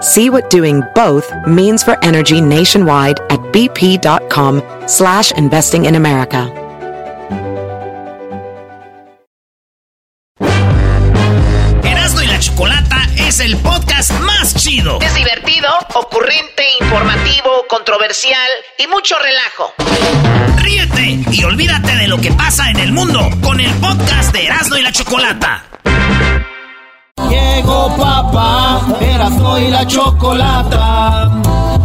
See what doing both means for energy nationwide at bp.com slash investing in America. Erasmo y la Chocolata es el podcast más chido. Es divertido, ocurrente, informativo, controversial y mucho relajo. Ríete y olvídate de lo que pasa en el mundo con el podcast de Erasmo y la Chocolata. Llegó papá, Erasmo y la Chocolata.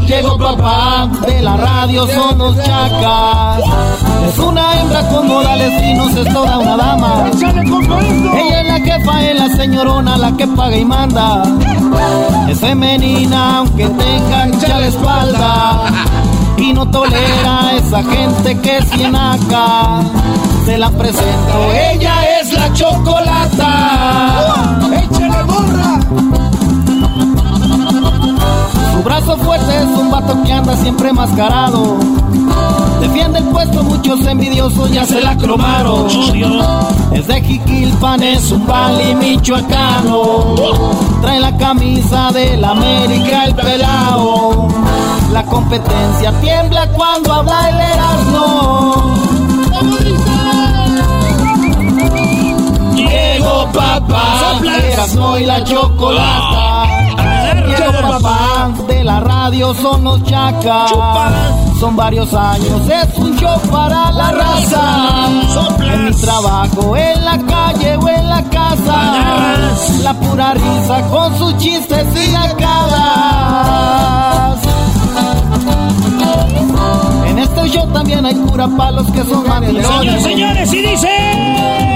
Llegó papá, de la radio son los chacas. Es una hembra con modales finos, es toda una dama. Ella es la jefa, es la señorona, la que paga y manda. Es femenina, aunque tenga ancha la espalda. Y no tolera a esa gente que es acá. Se la presento, ella es la chocolata. Su brazo fuerte es un vato que anda siempre mascarado. Defiende el puesto, muchos envidiosos ya se la cromaron. Es de Jiquilpan, es un pali michoacano. Trae la camisa del América, el pelao. La competencia tiembla cuando habla el Erasmo. Llegó papá, Erasmo y la chocolata. Llegó papá, de la radio son los chacas. Son varios años, es un show para la raza. En mi trabajo, en la calle o en la casa. La pura risa con sus chistes y nacadas. En este show también hay cura palos que son mandilones. Señores, señores, y dice...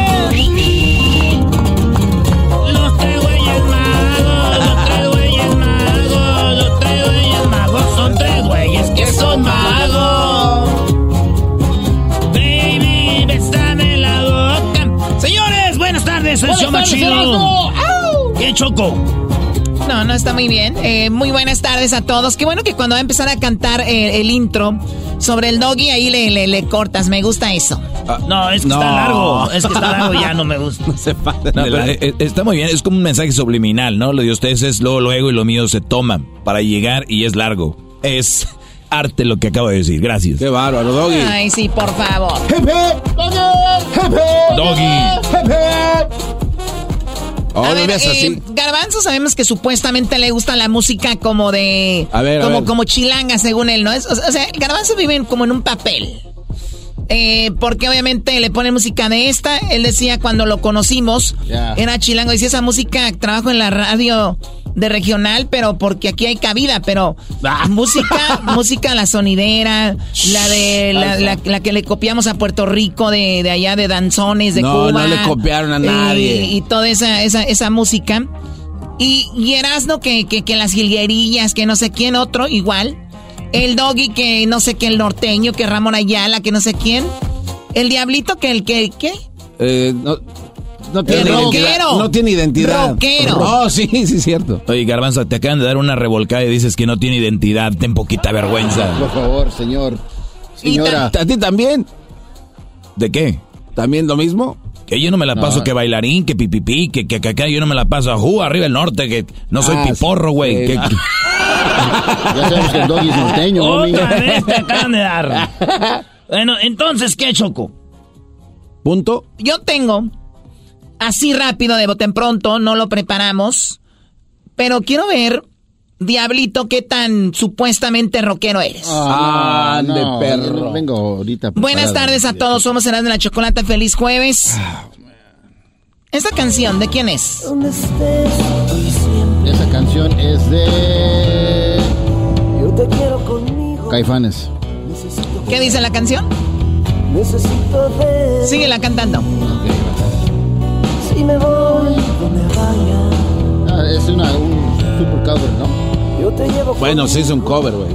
No, no está muy bien. Eh, muy buenas tardes a todos. Qué bueno que cuando va a empezar a cantar eh, el intro sobre el doggy, ahí le, le, le cortas. Me gusta eso. No, es que no. está largo. Es que está largo ya no me gusta. No se de la- eh, está muy bien, es como un mensaje subliminal, ¿no? Lo de ustedes es luego, luego y lo mío se toma para llegar y es largo. Es arte lo que acabo de decir, gracias. Qué bárbaro, Doggy. Ay, sí, por favor. Doggy. Oh, a no ver, veas eh. Garbanzo sabemos que supuestamente le gusta la música como de... A ver, a como, ver. como chilanga, según él, ¿no? Es, o sea, Garbanzo vive como en un papel. Eh, porque obviamente le pone música de esta. Él decía cuando lo conocimos, era chilango. Decía esa música, trabajo en la radio de regional, pero porque aquí hay cabida. Pero Ah. música, música la sonidera, la de la, la- la que le copiamos a Puerto Rico de, de allá de danzones de No, Cuba. no le copiaron a nadie. y toda esa, esa, esa música. Y, y Erasmo que, que, que las jilguerillas, que no sé quién otro, igual. El doggy que no sé qué, el norteño, que Ramón Ayala, que no sé quién. El diablito que el que, ¿qué? Eh, no, no tiene El identidad. No tiene identidad. Rockero. Oh, sí, sí, cierto. Oye, Garbanzo, te acaban de dar una revolcada y dices que no tiene identidad, ten poquita vergüenza. Por favor, señor. Señora. ¿A ti también? ¿De qué? ¿También lo mismo? Que yo no me la paso No. que bailarín, que pipipi, que, que, que acá yo no me la paso a ju, arriba el norte, que no soy Ah, piporro, güey. sí. que-. Ya sabemos que el doggy es norteño, homie. Otra vez te acaban de dar. Bueno, entonces, ¿qué choco? ¿Punto? Yo tengo, así rápido, de bote en pronto, no lo preparamos, pero quiero ver Diablito, ¿qué tan supuestamente rockero eres? Ah, no, de no, perro. Vengo ahorita. Buenas tardes a todos, somos Serán de la Chocolata, feliz jueves. Esta canción, ¿de quién es? Esa canción es de. Caifanes. ¿Qué dice la canción? Síguela cantando. Ah, es una, un super cover, ¿no? Bueno, sí es un cover, güey.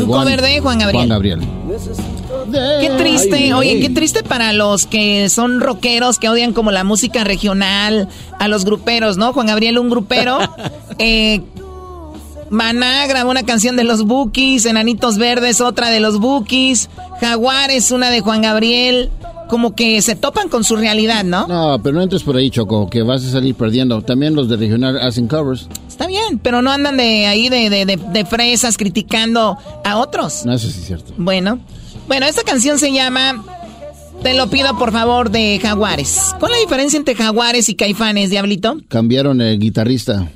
Un cover de Juan Gabriel. Juan Gabriel. Qué triste, Ay, oye, qué triste para los que son rockeros, que odian como la música regional, a los gruperos, ¿no? Juan Gabriel, un grupero. eh, Maná grabó una canción de los Bookies, Enanitos Verdes, otra de los Bookies, Jaguares, una de Juan Gabriel. Como que se topan con su realidad, ¿no? No, pero no entres por ahí, Choco, que vas a salir perdiendo. También los de regional hacen covers. Está bien, pero no andan de ahí de, de, de- de fresas criticando a otros. No, eso sí es cierto. Bueno, bueno, esta canción se llama Te lo pido por favor de Jaguares. ¿Cuál es la diferencia entre Jaguares y Caifanes, Diablito? Cambiaron el guitarrista.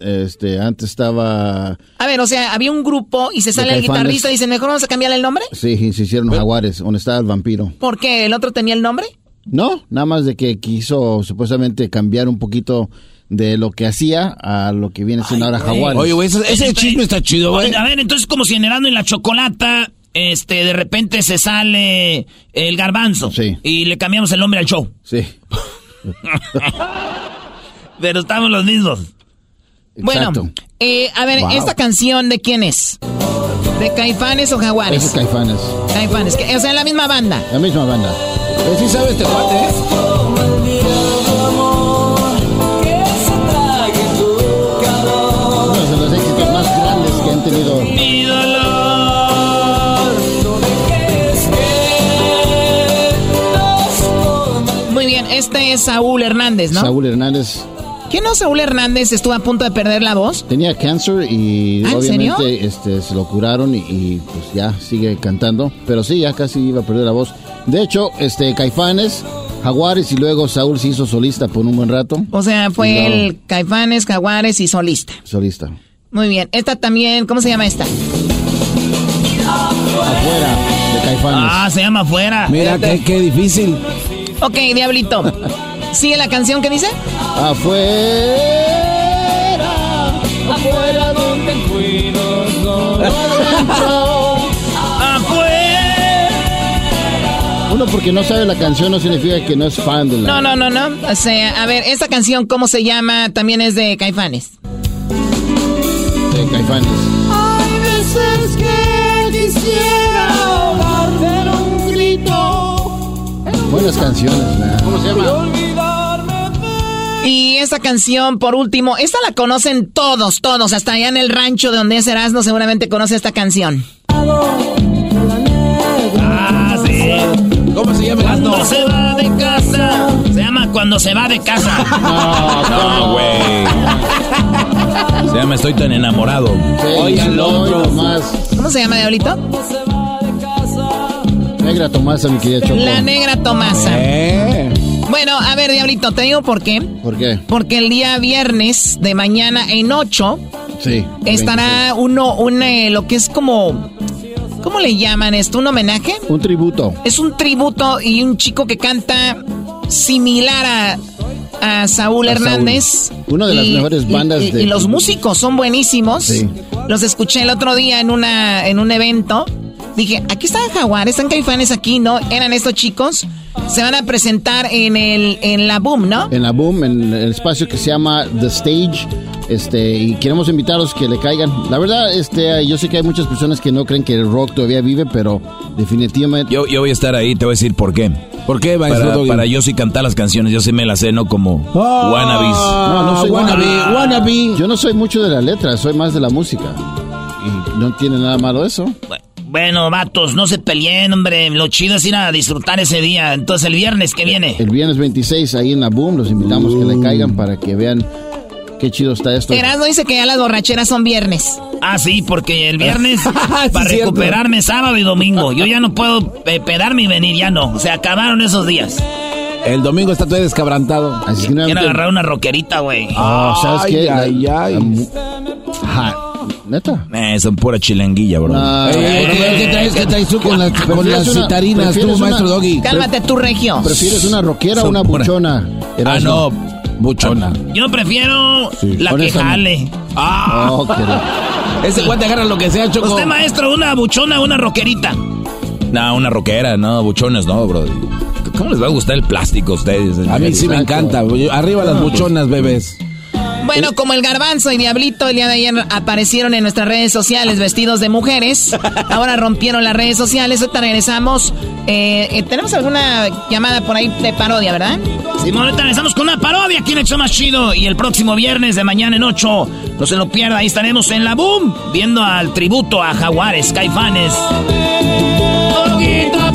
Este, antes estaba. A ver, o sea, había un grupo y se sale el guitarrista y dicen, mejor vamos a cambiarle el nombre. Sí, se hicieron jaguares, donde estaba el vampiro. ¿Por qué? ¿El otro tenía el nombre? No, nada más de que quiso supuestamente cambiar un poquito de lo que hacía a lo que viene siendo ahora jaguares. Oye, güey, ese, ese chisme está chido, güey. A ver, entonces como si en Erasmo y la Chocolata, este, de repente se sale el garbanzo. Sí. Y le cambiamos el nombre al show. Sí. Pero estamos los mismos. Exacto. Bueno, eh, a ver, Wow. ¿esta canción de quién es? ¿De Caifanes o Jaguares? es Caifanes. Caifanes, que- o sea, la misma banda. La misma banda. Eh, sí sabe este cuate, ¿eh? Uno de los éxitos más grandes que han tenido. Mi dolor. Muy bien, este es Saúl Hernández, ¿no? Saúl Hernández ¿Qué no Saúl Hernández estuvo a punto de perder la voz? tenía cáncer y ¿Ah, obviamente este, se lo curaron y, y, pues ya sigue cantando. Pero sí, ya casi iba a perder la voz. De hecho, este Caifanes, Jaguares y luego Saúl se hizo solista por un buen rato. O sea, fue el Caifanes, Jaguares y solista. Solista. Muy bien, esta también, ¿cómo se llama esta? Afuera de Caifanes. Ah, se llama afuera. Mira, qué, qué difícil. Ok, Diablito. ¿Sigue la canción que dice? Afuera. Afuera donde Uno porque no sabe la canción no significa que no es fan de la... No, no, no, no. O sea, a ver, esta canción, ¿cómo se llama? También es de Caifanes. de Caifanes. Hay veces que quisiera pero un grito. Buenas canciones, ¿verdad? ¿Cómo se llama? Y esta canción, por último, esta la conocen todos, todos. Hasta allá en el rancho de donde es Erasmo seguramente conoce esta canción. Ah, sí. ¿Cómo se llama? Cuando se va de casa. Se llama Cuando se va de casa. No, güey. Se llama Estoy tan enamorado. Sí, Oigan, hoy otro. ¿Cómo se llama, Diablito? Negra Tomasa, mi querida Choco. La Negra Tomasa. Eh. Bueno, a ver, Diablito, te digo por qué. ¿Por qué? Porque el día viernes de mañana en 8 Sí. estará uno, un, eh, lo que es como, ¿cómo le llaman esto? ¿Un homenaje? Un tributo. Es un tributo y un chico que canta similar a, a Saúl A Hernández. Saúl. Una de las mejores bandas y, de- y los músicos son buenísimos. Sí. Los escuché el otro día en, una, en un evento. Dije, aquí están Jaguares, están Caifanes aquí, ¿no? Eran estos chicos. Se van a presentar en, el, en la Boom, ¿no? En la Boom, en el espacio que se llama The Stage. Este, y queremos invitarlos que le caigan. La verdad, este, yo sé que hay muchas personas que no creen que el rock todavía vive, pero definitivamente. Yo, yo voy a estar ahí, te voy a decir por qué. ¿Por qué, maestro Para, para yo sí cantar las canciones, yo sí me las sé, no como Ah. wannabes. No, no soy wannabe, wannabe. wannabe. Yo no soy mucho de la letra, soy más de la música. Y no tiene nada malo eso. Bueno, vatos, no se peleen, hombre. Lo chido es ir a disfrutar ese día. Entonces, el viernes que viene. El viernes 26 ahí en la Boom, los invitamos que le caigan para que vean qué chido está esto. Erasmo dice que ya las borracheras son viernes. Ah, sí, porque el viernes, Sí, para cierto. recuperarme sábado y domingo. Yo ya no puedo eh, pedarme y venir, ya no. Se acabaron esos días. El domingo está todo descabrantado. Así que Quiero agarrar una roquerita, güey. Ah, ¿sabes qué? Ay, La- ay, ay. la mu- Ajá. ¿Neta? Eh, son pura chilenguilla, bro. Eh, eh, ¿Qué traes, qué traes tú con las, con ¿Prefieres las una- citarinas, tú, maestro una- Doggy? Cálmate tu regio. ¿Prefieres una rockera o una pura- buchona? Ah, no. Buchona. Yo prefiero la que jale. Ah, Oh, querido. Ese guante agarra lo que sea, Choco. Usted, maestro, una buchona, una roquerita. no, una rockera, no, buchones, no, bro. ¿Cómo les va a gustar el plástico a ustedes? A mí sí me encanta. Arriba las buchonas, bebés. Bueno, como el garbanzo y Diablito el día de ayer aparecieron en nuestras redes sociales vestidos de mujeres. Ahora rompieron las redes sociales. Ahorita regresamos. Eh, eh, Tenemos alguna llamada por ahí de parodia, ¿verdad? Simón, ahorita regresamos con una parodia aquí en el show más chido. Y el próximo viernes de mañana en 8, no se lo pierda, ahí estaremos en la Boom, viendo al tributo a Jaguares, Caifanes. Poquito a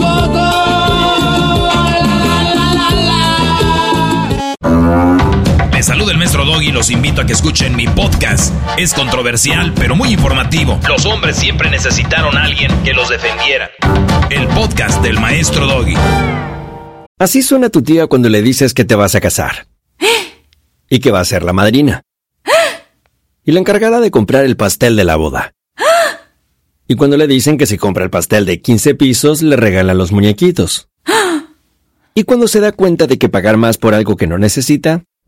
Les saluda el maestro Doggy y los invito a que escuchen mi podcast. Es controversial, pero muy informativo. Los hombres siempre necesitaron a alguien que los defendiera. El podcast del maestro Doggy. Así suena tu tía cuando le dices que te vas a casar. Y que va a ser la madrina. Y la encargada de comprar el pastel de la boda. Y cuando le dicen que si compra el pastel de 15 pisos, le regalan los muñequitos. Y cuando se da cuenta de que pagar más por algo que no necesita,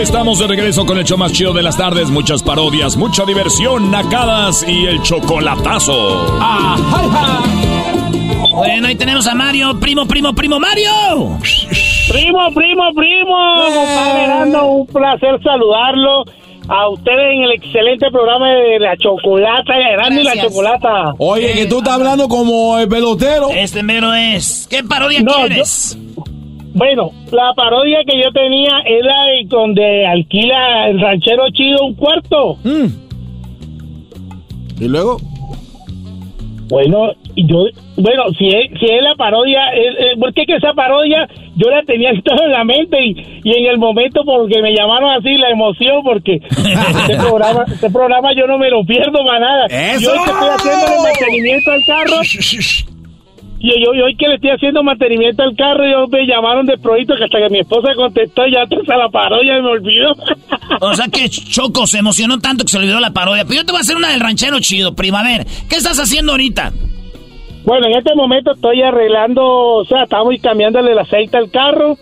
Estamos de regreso con el show más chido de las tardes. Muchas parodias, mucha diversión, nacadas y el chocolatazo. Bueno, ahí tenemos a Mario, primo, primo, primo Mario. Primo, primo, primo, compadre Erasmo, un placer saludarlo a ustedes en el excelente programa de La Chocolata, Erasmo y la. Chocolata. Oye, que tú estás hablando como el pelotero. Este mero es. ¿Qué parodia No, quieres? Bueno, la parodia que yo tenía de donde alquila el ranchero chido un cuarto. ¿Y luego? Bueno, yo, bueno, si es, si es la parodia, porque es que esa parodia yo la tenía toda en la mente y, y en el momento porque me llamaron así la emoción porque este programa, este programa yo no me lo pierdo para nada. ¡Eso! Yo estoy haciendo mantenimiento al carro y yo, hoy que le estoy haciendo mantenimiento al carro yo me llamaron de proyecto que hasta que mi esposa contestó ya hasta la parodia me olvidó. O sea que Choco se emocionó tanto que se olvidó la parodia. Pero yo te voy a hacer una del ranchero chido, prima. A ver, ¿qué estás haciendo ahorita? Bueno, en este momento estoy arreglando, o sea, estamos cambiándole el aceite al carro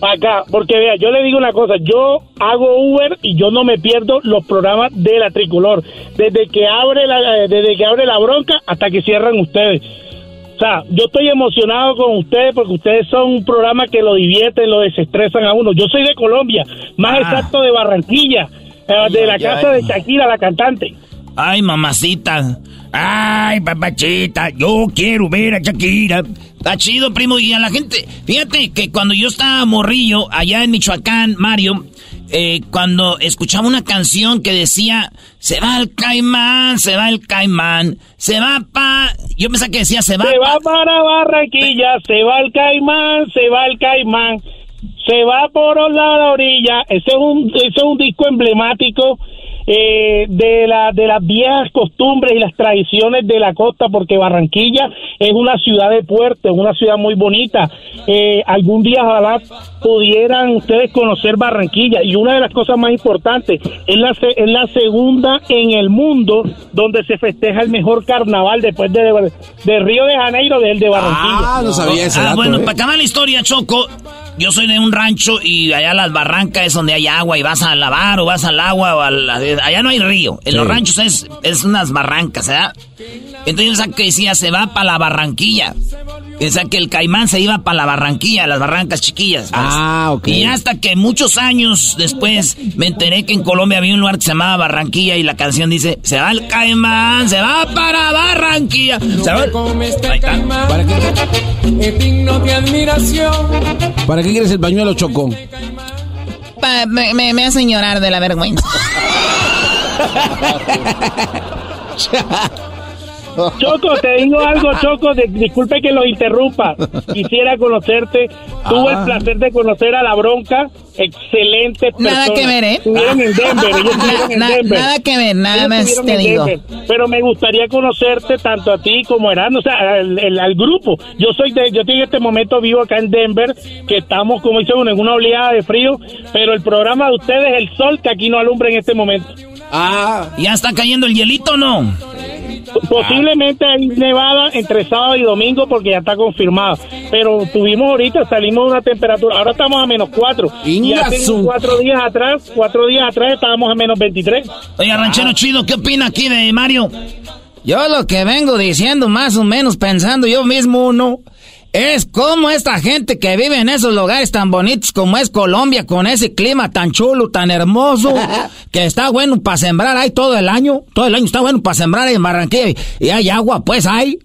para acá, porque vea, yo le digo una cosa, yo hago Uber y yo no me pierdo los programas de la tricolor, desde que abre la, eh, desde que abre la bronca hasta que cierran ustedes. O sea, yo estoy emocionado con ustedes porque ustedes son un programa que lo divierten, lo desestresan a uno. Yo soy de Colombia, más exacto de Barranquilla, eh, de la ay, casa ay. de Shakira, la cantante. Ay, mamacita. Ay, papachita, yo quiero ver a Shakira. Está chido, primo. Y a la gente, fíjate que cuando yo estaba morrillo allá en Michoacán, Mario, eh, cuando escuchaba una canción que decía, se va el caimán, se va el caimán, se va pa... Yo pensaba que decía, se va Se va para Barranquilla, se va el caimán, se va el caimán, se va por la orilla. Ese es un, ese es un disco emblemático eh, de, la, de las viejas costumbres y las tradiciones de la costa, porque Barranquilla es una ciudad de puerto, es una ciudad muy bonita. Eh, algún día ojalá pudieran ustedes conocer Barranquilla y una de las cosas más importantes es la, se- es la segunda en el mundo donde se festeja el mejor carnaval después de, de Río de Janeiro del de Barranquilla. Ah, no sabía ese Ah, bueno, eh. para acabar la historia, Choco, yo soy de un rancho y allá las barrancas es donde hay agua y vas a lavar o vas al agua o al- allá no hay río. En Sí. los ranchos es, es unas barrancas, ¿verdad? Entonces yo sabía que decía, se va para la Barranquilla. O sea, que el caimán se iba para la Barranquilla, las barrancas chiquillas. ¿ves? Ah, ok. Y hasta que muchos años después me enteré que en Colombia había un lugar que se llamaba Barranquilla y la canción dice, se va el caimán, se va para Barranquilla. Se va... Ahí está. ¿Para qué, Es digno de admiración. ¿Para qué quieres el pañuelo, Choco? Pa- me, me, me hacen llorar de la vergüenza. Choco, te digo algo, Choco, de- disculpe que los interrumpa. Quisiera conocerte. Tuve Ah. el placer de conocer a la bronca. Excelente persona. Nada que ver, ¿eh? Estuvieron en Denver, ellos estuvieron en Na- Denver. nada que ver, nada Ellos más te digo. Denver. Pero me gustaría conocerte tanto a ti como a Erasmo, o sea, al grupo. Yo soy de, yo estoy en este momento vivo acá en Denver, que estamos, como dice uno, en una oleada de frío, pero el programa de ustedes es el sol que aquí no alumbra en este momento. Ah. ¿Ya está cayendo el hielito o no? Posiblemente hay nevada entre sábado y domingo porque ya está confirmado. Pero tuvimos ahorita, salimos de una temperatura, ahora estamos a menos 4. Y hace cuatro días atrás, cuatro días atrás estábamos a menos 23. Oiga, ranchero chido, ¿qué opina aquí de Mario? Yo lo que vengo diciendo más o menos pensando yo mismo, ¿no? Es como esta gente que vive en esos lugares tan bonitos como es Colombia, con ese clima tan chulo, tan hermoso, que está bueno para sembrar ahí todo el año. Todo el año está bueno para sembrar ahí en Barranquilla y, hay agua, pues hay.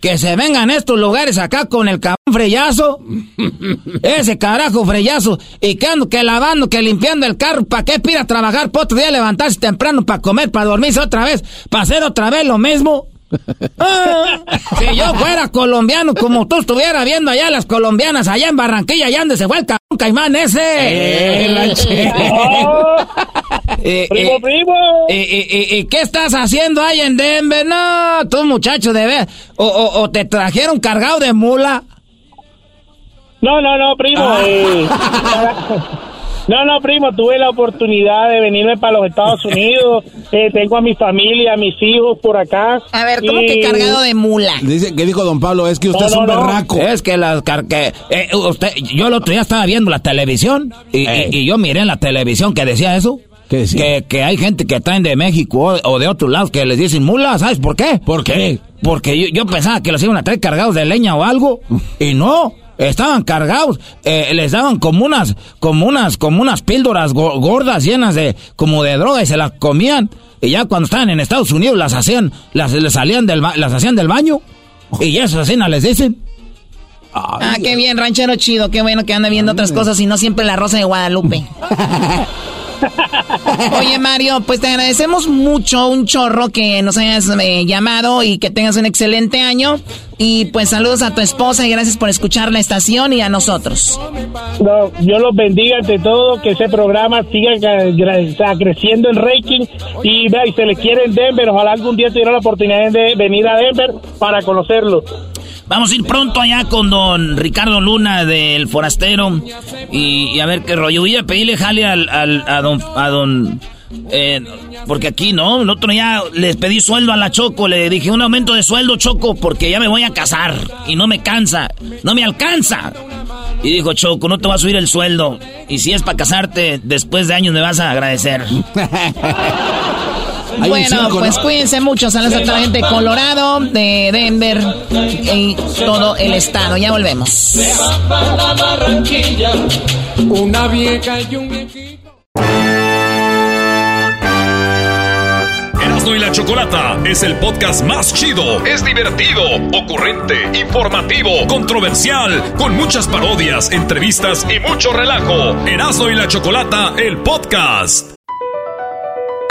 Que se vengan estos lugares acá con el cabrón freyazo. Ese carajo freyazo. Y que ando que lavando, que limpiando el carro. ¿Para qué pira trabajar? Para otro día levantarse temprano para comer, para dormirse otra vez. Para hacer otra vez lo mismo. Ah, si yo fuera colombiano, como tú estuvieras viendo allá las colombianas, allá en Barranquilla, allá donde se fue el cabrón caimán ese. Eh, ranchero. Eh, Primo, eh, primo. eh, ¿Qué estás haciendo ahí en Denver? No, tú muchacho de ver. O, o- o te trajeron cargado de mula. No, no, no, primo. Ah. eh, no, no, primo, tuve la oportunidad de venirme para los Estados Unidos. Eh, tengo a mi familia, a mis hijos por acá. A ver, ¿cómo Y- que cargado de mula? Dice que dijo don Pablo, es que usted No, es un no, no. berraco. Es que las car que, eh, usted, yo el otro día estaba viendo la televisión y, y- y yo miré en la televisión que decía eso. ¿Qué decía? Que, que hay gente que traen de México o, o de otros lados que les dicen mula, ¿sabes por qué? ¿Por qué? Porque yo, yo pensaba que los iban a traer cargados de leña o algo y no. Estaban cargados, eh, les daban como unas, como unas, como unas píldoras go- gordas llenas de, como de droga y se las comían. Y ya cuando estaban en Estados Unidos las hacían, las, les salían del, las hacían del baño. Y eso así no les dicen. Ah, qué bien, ranchero chido, qué bueno que anda viendo otras cosas y no siempre la rosa de Guadalupe. Oye, Mario, pues te agradecemos mucho, un chorro que nos hayas eh, llamado y que tengas un excelente año. Y pues saludos a tu esposa y gracias por escuchar la estación y a nosotros. No, yo los bendiga ante todo, que ese programa siga creciendo en ranking y y se le quiere en Denver, ojalá algún día tuviera la oportunidad de venir a Denver para conocerlo. Vamos a ir pronto allá con don Ricardo Luna del Forastero y, a ver qué rollo. Voy a pedirle jale al, al- a don... A don eh, porque aquí no, el otro día les pedí sueldo a la Choco, le dije un aumento de sueldo Choco porque ya me voy a casar y no me cansa, no me alcanza. Y dijo Choco, no te va a subir el sueldo y si es para casarte, después de años me vas a agradecer. Hay bueno, pues ¿no? cuídense mucho. Saludos a toda la gente de Colorado, de Denver y todo el estado. Ya volvemos. Se va para Barranquilla. Una vieja y un viejito. Erasmo y la Chocolata es el podcast más chido. Es divertido, ocurrente, informativo, controversial, con muchas parodias, entrevistas y mucho relajo. Erasmo y la Chocolata, el podcast.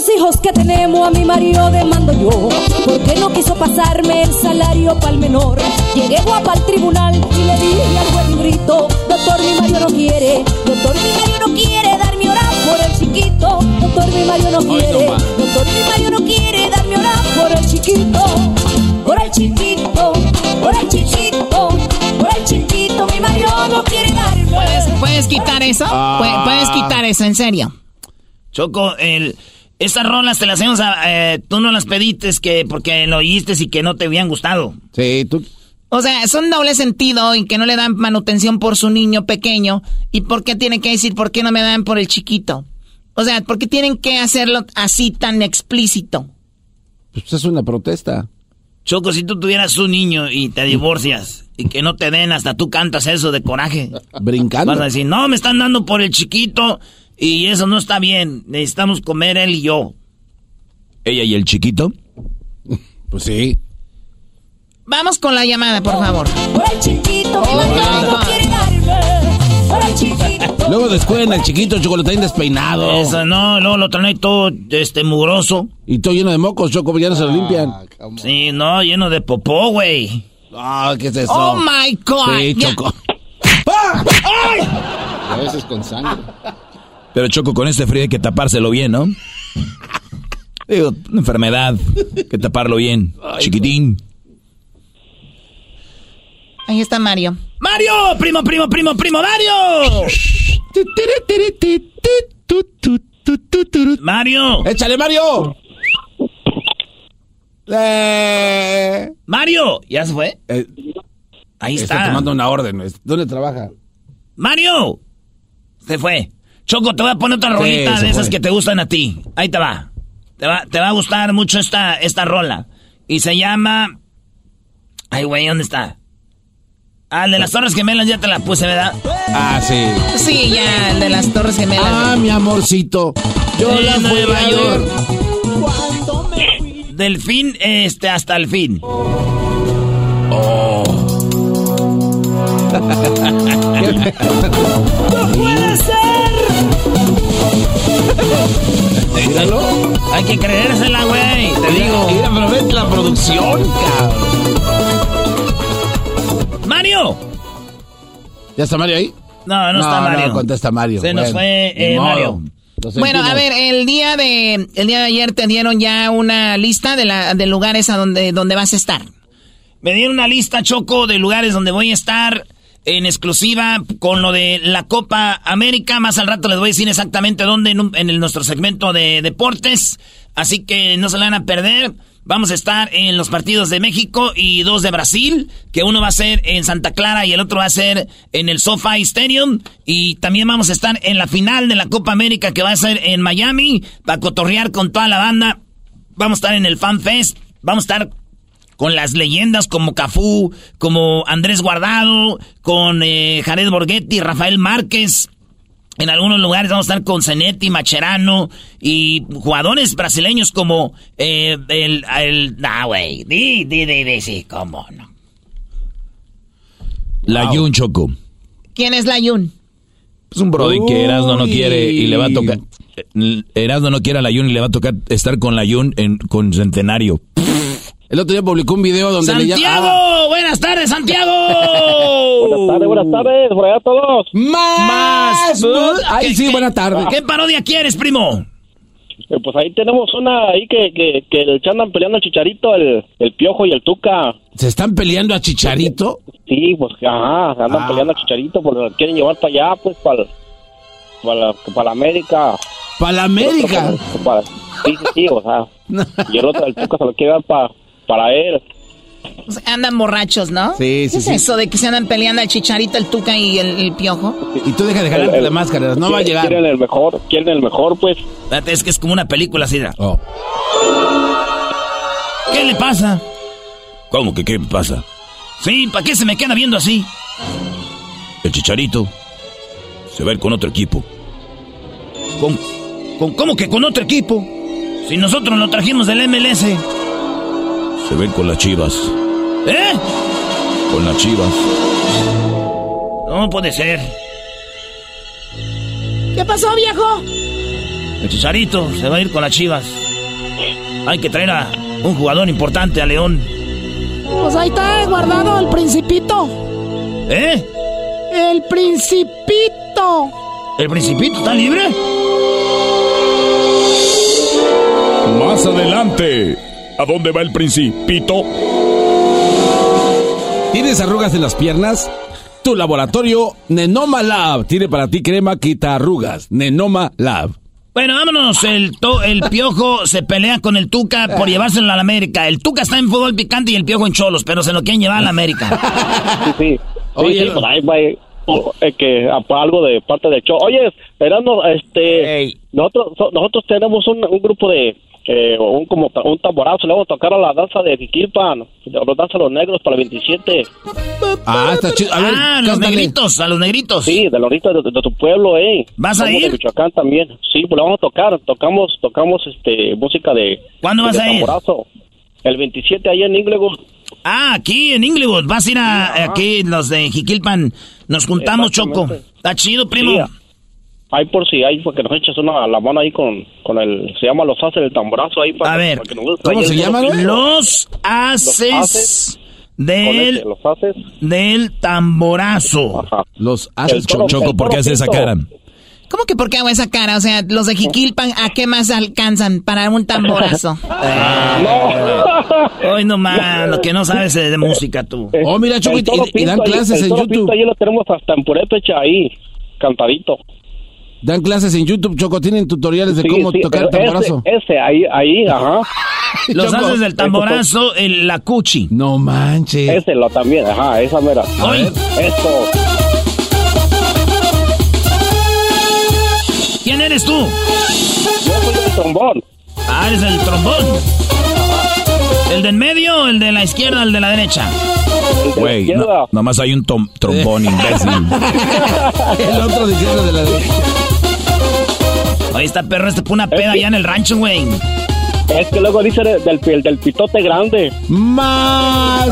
Dos hijos que tenemos a mi marido demando yo Porque no quiso pasarme el salario para el menor Llegué guapa al tribunal y le dije al juez librito Doctor, mi Mario no quiere Doctor, mi Mario no quiere darme hora por el chiquito Doctor, mi Mario no quiere Doctor, mi Mario no quiere darme hora por el chiquito Por el chiquito, por el chiquito Por el chiquito, mi Mario no quiere darme ¿Puedes, puedes quitar eso? Ah. ¿Puedes, puedes quitar eso, en serio? Choco, el, estas rolas te las hacemos a, eh, tú no las pedites que porque lo oíste y que no te habían gustado. Sí, tú. O sea, son doble sentido y que no le dan manutención por su niño pequeño. ¿Y por qué tienen que decir por qué no me dan por el chiquito? O sea, ¿por qué tienen que hacerlo así tan explícito? Pues es una protesta. Choco, si tú tuvieras un niño y te divorcias y que no te den, hasta tú cantas eso de coraje. Brincando. Vas a decir, no, me están dando por el chiquito y eso no está bien. Necesitamos comer él y yo. ¿Ella y el chiquito? Pues sí. Vamos con la llamada, por favor. El chiquito, darme Por el chiquito Luego descuiden al chiquito chocolatín despeinado. Eso no, luego lo traen ahí todo este mugroso. Y todo lleno de mocos, Choco, ya no se lo limpian. Sí, no, lleno de popó, güey. Ah, ¿qué es eso? Oh my God. Sí. Choco. A veces con sangre. Pero Choco, con este frío hay que tapárselo bien, ¿no? Digo, una enfermedad. Hay que taparlo bien. Chiquitín. Ahí está Mario. ¡Mario! ¡Primo, primo, primo, primo, Mario! ¡Mario! ¡Échale, Mario! Eh, ¡Mario! ¿Ya se fue? eh, Ahí está está. tomando una orden. ¿Dónde trabaja? ¡Mario! Se fue. Choco, te voy a poner otra rolita de esas fue. que te gustan a ti. Ahí te va. Te va, te va a gustar mucho esta, esta rola. Y se llama... Ay, güey, ¿dónde está? Ah, el de las Torres Gemelas ya te la puse, ¿verdad? Ah, sí. Sí, ya, el de las Torres Gemelas. Ah, mi amorcito. Yo De la fui Nueva a ver. York. Del fin este, hasta el fin. Oh. ¡No puede ser! Míralo. Hay que creérsela, güey. Te digo. Mira, pero ves la producción, cabrón. ¡Mario! ¿Ya está Mario ahí? No, no, está Mario. No, contesta Mario. Se nos fue eh. Mario. Bueno, a ver, el día de el día de ayer te dieron ya una lista de la de lugares a donde donde vas a estar. Me dieron una lista, Choco, de lugares donde voy a estar en exclusiva con lo de la Copa América. Más al rato les voy a decir exactamente dónde en, el- nuestro segmento de deportes. Así que no se la van a perder. Vamos a estar en los partidos de México y dos de Brasil, que uno va a ser en Santa Clara y el otro va a ser en el SoFi Stadium. Y también vamos a estar en la final de la Copa América, que va a ser en Miami, para cotorrear con toda la banda. Vamos a estar en el Fan Fest. Vamos a estar con las leyendas como Cafú, como Andrés Guardado, con eh, Jared Borghetti, Rafael Márquez. En algunos lugares vamos a estar con Zanetti, Macherano y jugadores brasileños como eh, el... el nah, güey. Di, di, di, di, sí, cómo no. La Yun Choco. ¿Quién es la Yun? Es un brody que Erasmo no quiere y le va a tocar. Erasmo no quiere a la Yun y le va a tocar estar con la Yun en, con Centenario. El otro día publicó un video donde ¡Santiago! le llama... ¡Buenas tardes, Santiago! buenas tardes, buenas tardes, por allá todos. ¡Más! Ay, ¿Qué- sí, qué- buenas tardes. ¿Qué parodia quieres, primo? Eh, Pues ahí tenemos una ahí que, que, que se andan peleando el chicharito, el, el piojo y el tuca. ¿Se están peleando a Chicharito? Sí, pues ajá, se andan Ah. peleando el chicharito, porque lo quieren llevar para allá, pues para para, para América. ¿Para la América? Para, sí, sí, sí, o sea. Y el otro, el tuca se lo quiere dar para, para él. O sea, andan borrachos, ¿no? Sí, sí, ¿Qué es sí. eso de que se andan peleando el chicharito, el tuca y el, el piojo? Y tú deja de jalarte El- la máscara, no va a llegar. Quieren el mejor, quieren el mejor, pues. Espérate, es que es como una película así. Oh. ¿Qué le pasa? ¿Cómo que qué pasa? Sí, ¿para qué se me queda viendo así? El Chicharito se va a ir con otro equipo. ¿Con, con- cómo que con otro equipo? Si nosotros lo trajimos del MLS. Se ir con las Chivas. ¿Eh? Con las Chivas. No puede ser. ¿Qué pasó, viejo? El Chicharito se va a ir con las chivas. Hay que traer a un jugador importante a León. Pues ahí está guardado el principito. ¿Eh? El principito. ¿El Principito está libre? Más adelante, ¿a dónde va el principito? ¿Tienes arrugas en las piernas? Tu laboratorio Nenoma Lab tiene para ti crema quita arrugas. Nenoma Lab. Bueno, vámonos. El, to- el Piojo se pelea con el Tuca por llevárselo a la América. El Tuca está en fútbol picante y el Piojo en cholos, pero se lo quieren llevar a la América. Sí, sí. Oye, sí, pues ahí va, eh, oh, eh, que algo de parte del show. Oye, Erasmo, este, nosotros so- nosotros tenemos un, un grupo de eh, un como un tamborazo, le vamos a tocar a la danza de Jiquilpan, la danza de los negros para el 27. Ah, está chido. A ver, ah, los negritos, a los negritos. Sí, de los ritos de, de tu pueblo, eh. ¿Vas a Somos ir? de Michoacán también. Sí, pues le vamos a tocar, tocamos tocamos este música de ¿Cuándo de vas a ir? tamborazo. El 27 ahí en Inglewood. Ah, aquí en Inglewood. Vas a ir a aquí los de Jiquilpan. Nos juntamos, Choco. Está chido, primo. Sí, Ahí por si hay, porque nos echas una la mano ahí con, con el, se llama los haces del tamborazo ahí para, A ver, para que nos ¿cómo se el llama, puro güey? piso. Los haces del, este, los haces. del tamborazo. Ajá. Los haces toro- Choco, ¿por qué hace esa cara? ¿Cómo que por qué hago esa cara? O sea, los de Jiquilpan, ¿a qué más alcanzan para un tamborazo? Hoy nomás, lo que no sabes es de música tú. Oh, mira, Choco, y, y dan clases el en YouTube. ahí lo tenemos hasta en purépecha ahí, cantadito. Dan clases en YouTube, Choco. Tienen tutoriales de Sí, cómo sí, tocar el tamborazo. Ese, ese, ahí, ahí, ajá. Los Choco. haces del tamborazo, el, la cuchi. No manches. Ese lo también, ajá, esa mera. Oye. Esto. ¿Quién eres tú? Yo soy el trombón. Ah, eres el trombón. ¿El del medio, el de la izquierda, el de la derecha? De Güey, izquierda. no, nomás hay un tom- trombón, imbécil. El otro de izquierda de la derecha. Oye, esta perra este pone una peda allá en el rancho, güey. Es que luego dice del, del, del pitote grande. Más.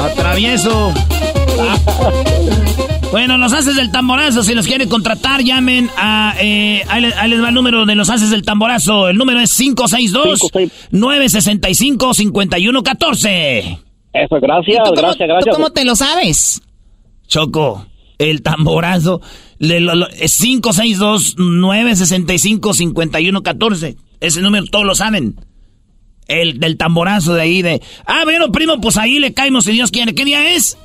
Atravieso. Bueno, los haces del tamborazo, si los quieren contratar, llamen a... eh, ahí, les, ahí les va el número de los haces del tamborazo. El número es 562-965-5114. Eso, gracias, ¿Tú cómo, gracias, tú gracias. cómo te lo sabes? Choco, el tamborazo 562-965-5114. Ese número todos lo saben. El del tamborazo de ahí de... Ah, bueno, primo, pues ahí le caemos si Dios quiere. ¿Qué día es?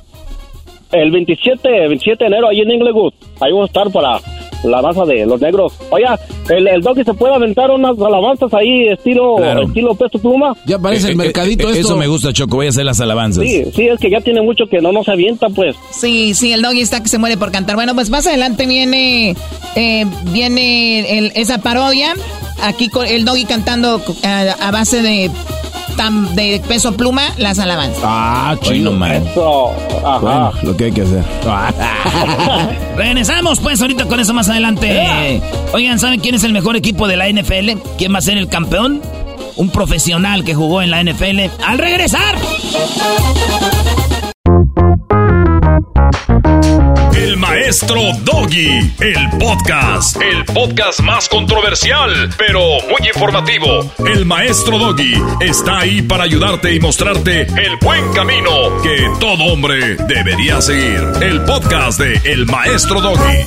El 27, 27 de enero, ahí en Inglewood. Ahí vamos a estar para la raza de los negros. Oye, el, el doggy se puede aventar unas alabanzas ahí, estilo, Claro. estilo peso pluma. Ya parece el Eh, eh, mercadito eh, esto. Eso me gusta, Choco. Voy a hacer las alabanzas. Sí, sí, es que ya tiene mucho que no nos avienta, pues. Sí, sí, el doggy está que se muere por cantar. Bueno, pues más adelante viene eh, viene el- esa parodia. Aquí con el doggy cantando a, a base de, de peso pluma las alabanzas. Ah, Hoy chido. no, man. Eso, ajá. Bueno, lo que hay que hacer. Regresamos pues ahorita con eso más adelante. Oigan, ¿saben quién es el mejor equipo de la NFL? ¿Quién va a ser el campeón? Un profesional que jugó en la NFL. ¡Al regresar! Maestro Doggy, el podcast, el podcast más controversial, pero muy informativo. El maestro Doggy está ahí para ayudarte y mostrarte el buen camino que todo hombre debería seguir. El podcast de El maestro Doggy.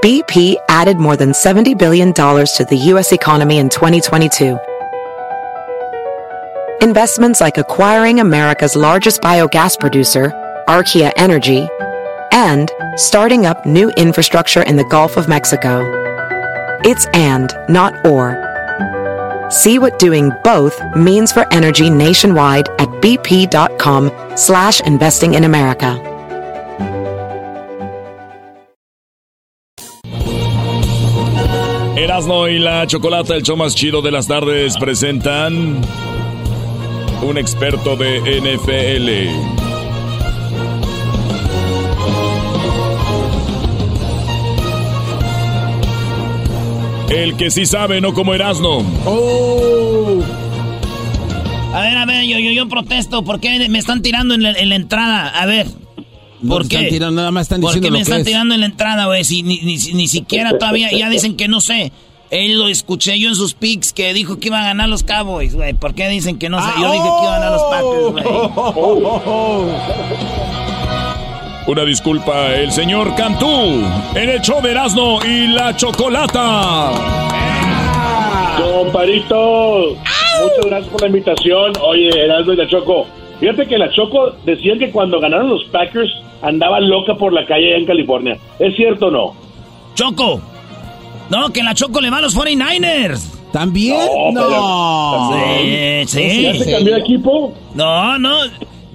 BP added more than $70 billion to the U.S. economy in 2022. Investments like acquiring America's largest biogas producer, Archaea Energy, and starting up new infrastructure in the Gulf of Mexico. It's and, not or. See what doing both means for energy nationwide at bp.com slash investing in America. Erasmo y la Chocolata, el show más chido de las tardes, presentan un experto de NFL. El que sí sabe, no como Erasmo. Oh. A ver, a ver, yo, yo, yo protesto. ¿Por qué me están tirando en la, en la entrada? A ver. ¿Por No qué? están tirando, nada más están ¿Por diciendo qué lo me que están es. tirando en la entrada, güey? Si ni, ni, ni siquiera todavía, ya dicen que no sé. Él lo escuché yo en sus picks que dijo que iba a ganar los Cowboys, güey. ¿Por qué dicen que no sé? Yo dije que iba a ganar los Packers, güey. Una disculpa, el señor Cantú, en el show de Erasmo y la Chocolata. Comparito, muchas gracias por la invitación. Oye, Erasmo y la Choco. Fíjate que la Choco decían que cuando ganaron los Packers andaba loca por la calle allá en California. ¿Es cierto o no? Choco. No, que la Choco le va a los 49ers. ¿También? No, Sí, sí. ¿Ya se cambió de equipo? No, no.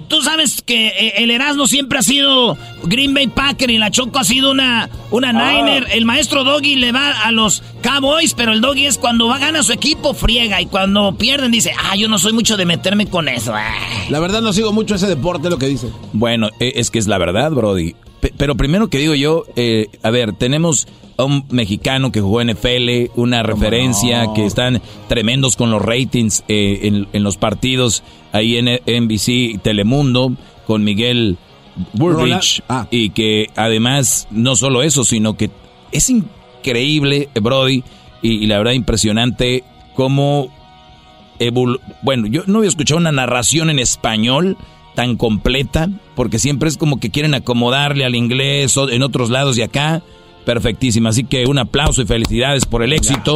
Tú sabes que eh, el Erasmo siempre ha sido Green Bay Packer y la Choco ha sido una, una Ah. Niner. El maestro Doggy le va a los Cowboys, pero el Doggy es cuando va gana su equipo, friega. Y cuando pierden dice, ah, yo no soy mucho de meterme con eso. ah". La verdad no sigo mucho ese deporte, lo que dice. Bueno, e- es que es la verdad, Brody. Pe- Pero primero que digo yo, eh, a ver, tenemos a un mexicano que jugó en NFL, una referencia, que están tremendos con los ratings eh, en, en los partidos ahí en NBC Telemundo, con Miguel Burbridge, y que además, no solo eso, sino que es increíble, Brody, y, y la verdad impresionante cómo bueno, yo no había escuchado una narración en español tan completa, porque siempre es como que quieren acomodarle al inglés o en otros lados y acá, perfectísima. Así que un aplauso y felicidades por el éxito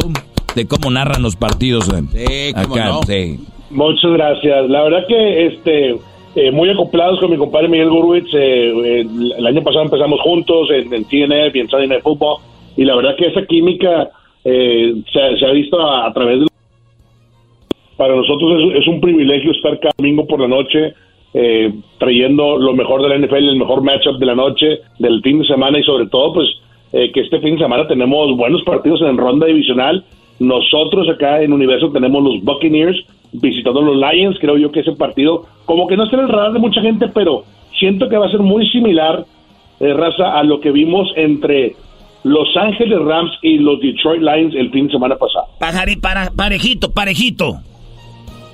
de cómo narran los partidos eh, cómo acá. no. sí. Muchas gracias. La verdad que este eh, muy acoplados con mi compadre Miguel Gurwitz. eh, eh, el año pasado empezamos juntos en, en TNF y en Saturday Night Football. Y la verdad que esa química eh, se, se ha visto a, través de... Para nosotros es, es un privilegio estar cada domingo por la noche eh, trayendo lo mejor de la NFL, el mejor matchup de la noche, del fin de semana y sobre todo pues eh, que este fin de semana tenemos buenos partidos en ronda divisional. Nosotros acá en Universo tenemos los Buccaneers visitando los Lions. Creo yo que ese partido, como que no está en el radar de mucha gente, pero siento que va a ser muy similar, eh, raza, a lo que vimos entre Los Ángeles Rams y los Detroit Lions el fin de semana pasado. Para, parejito, parejito.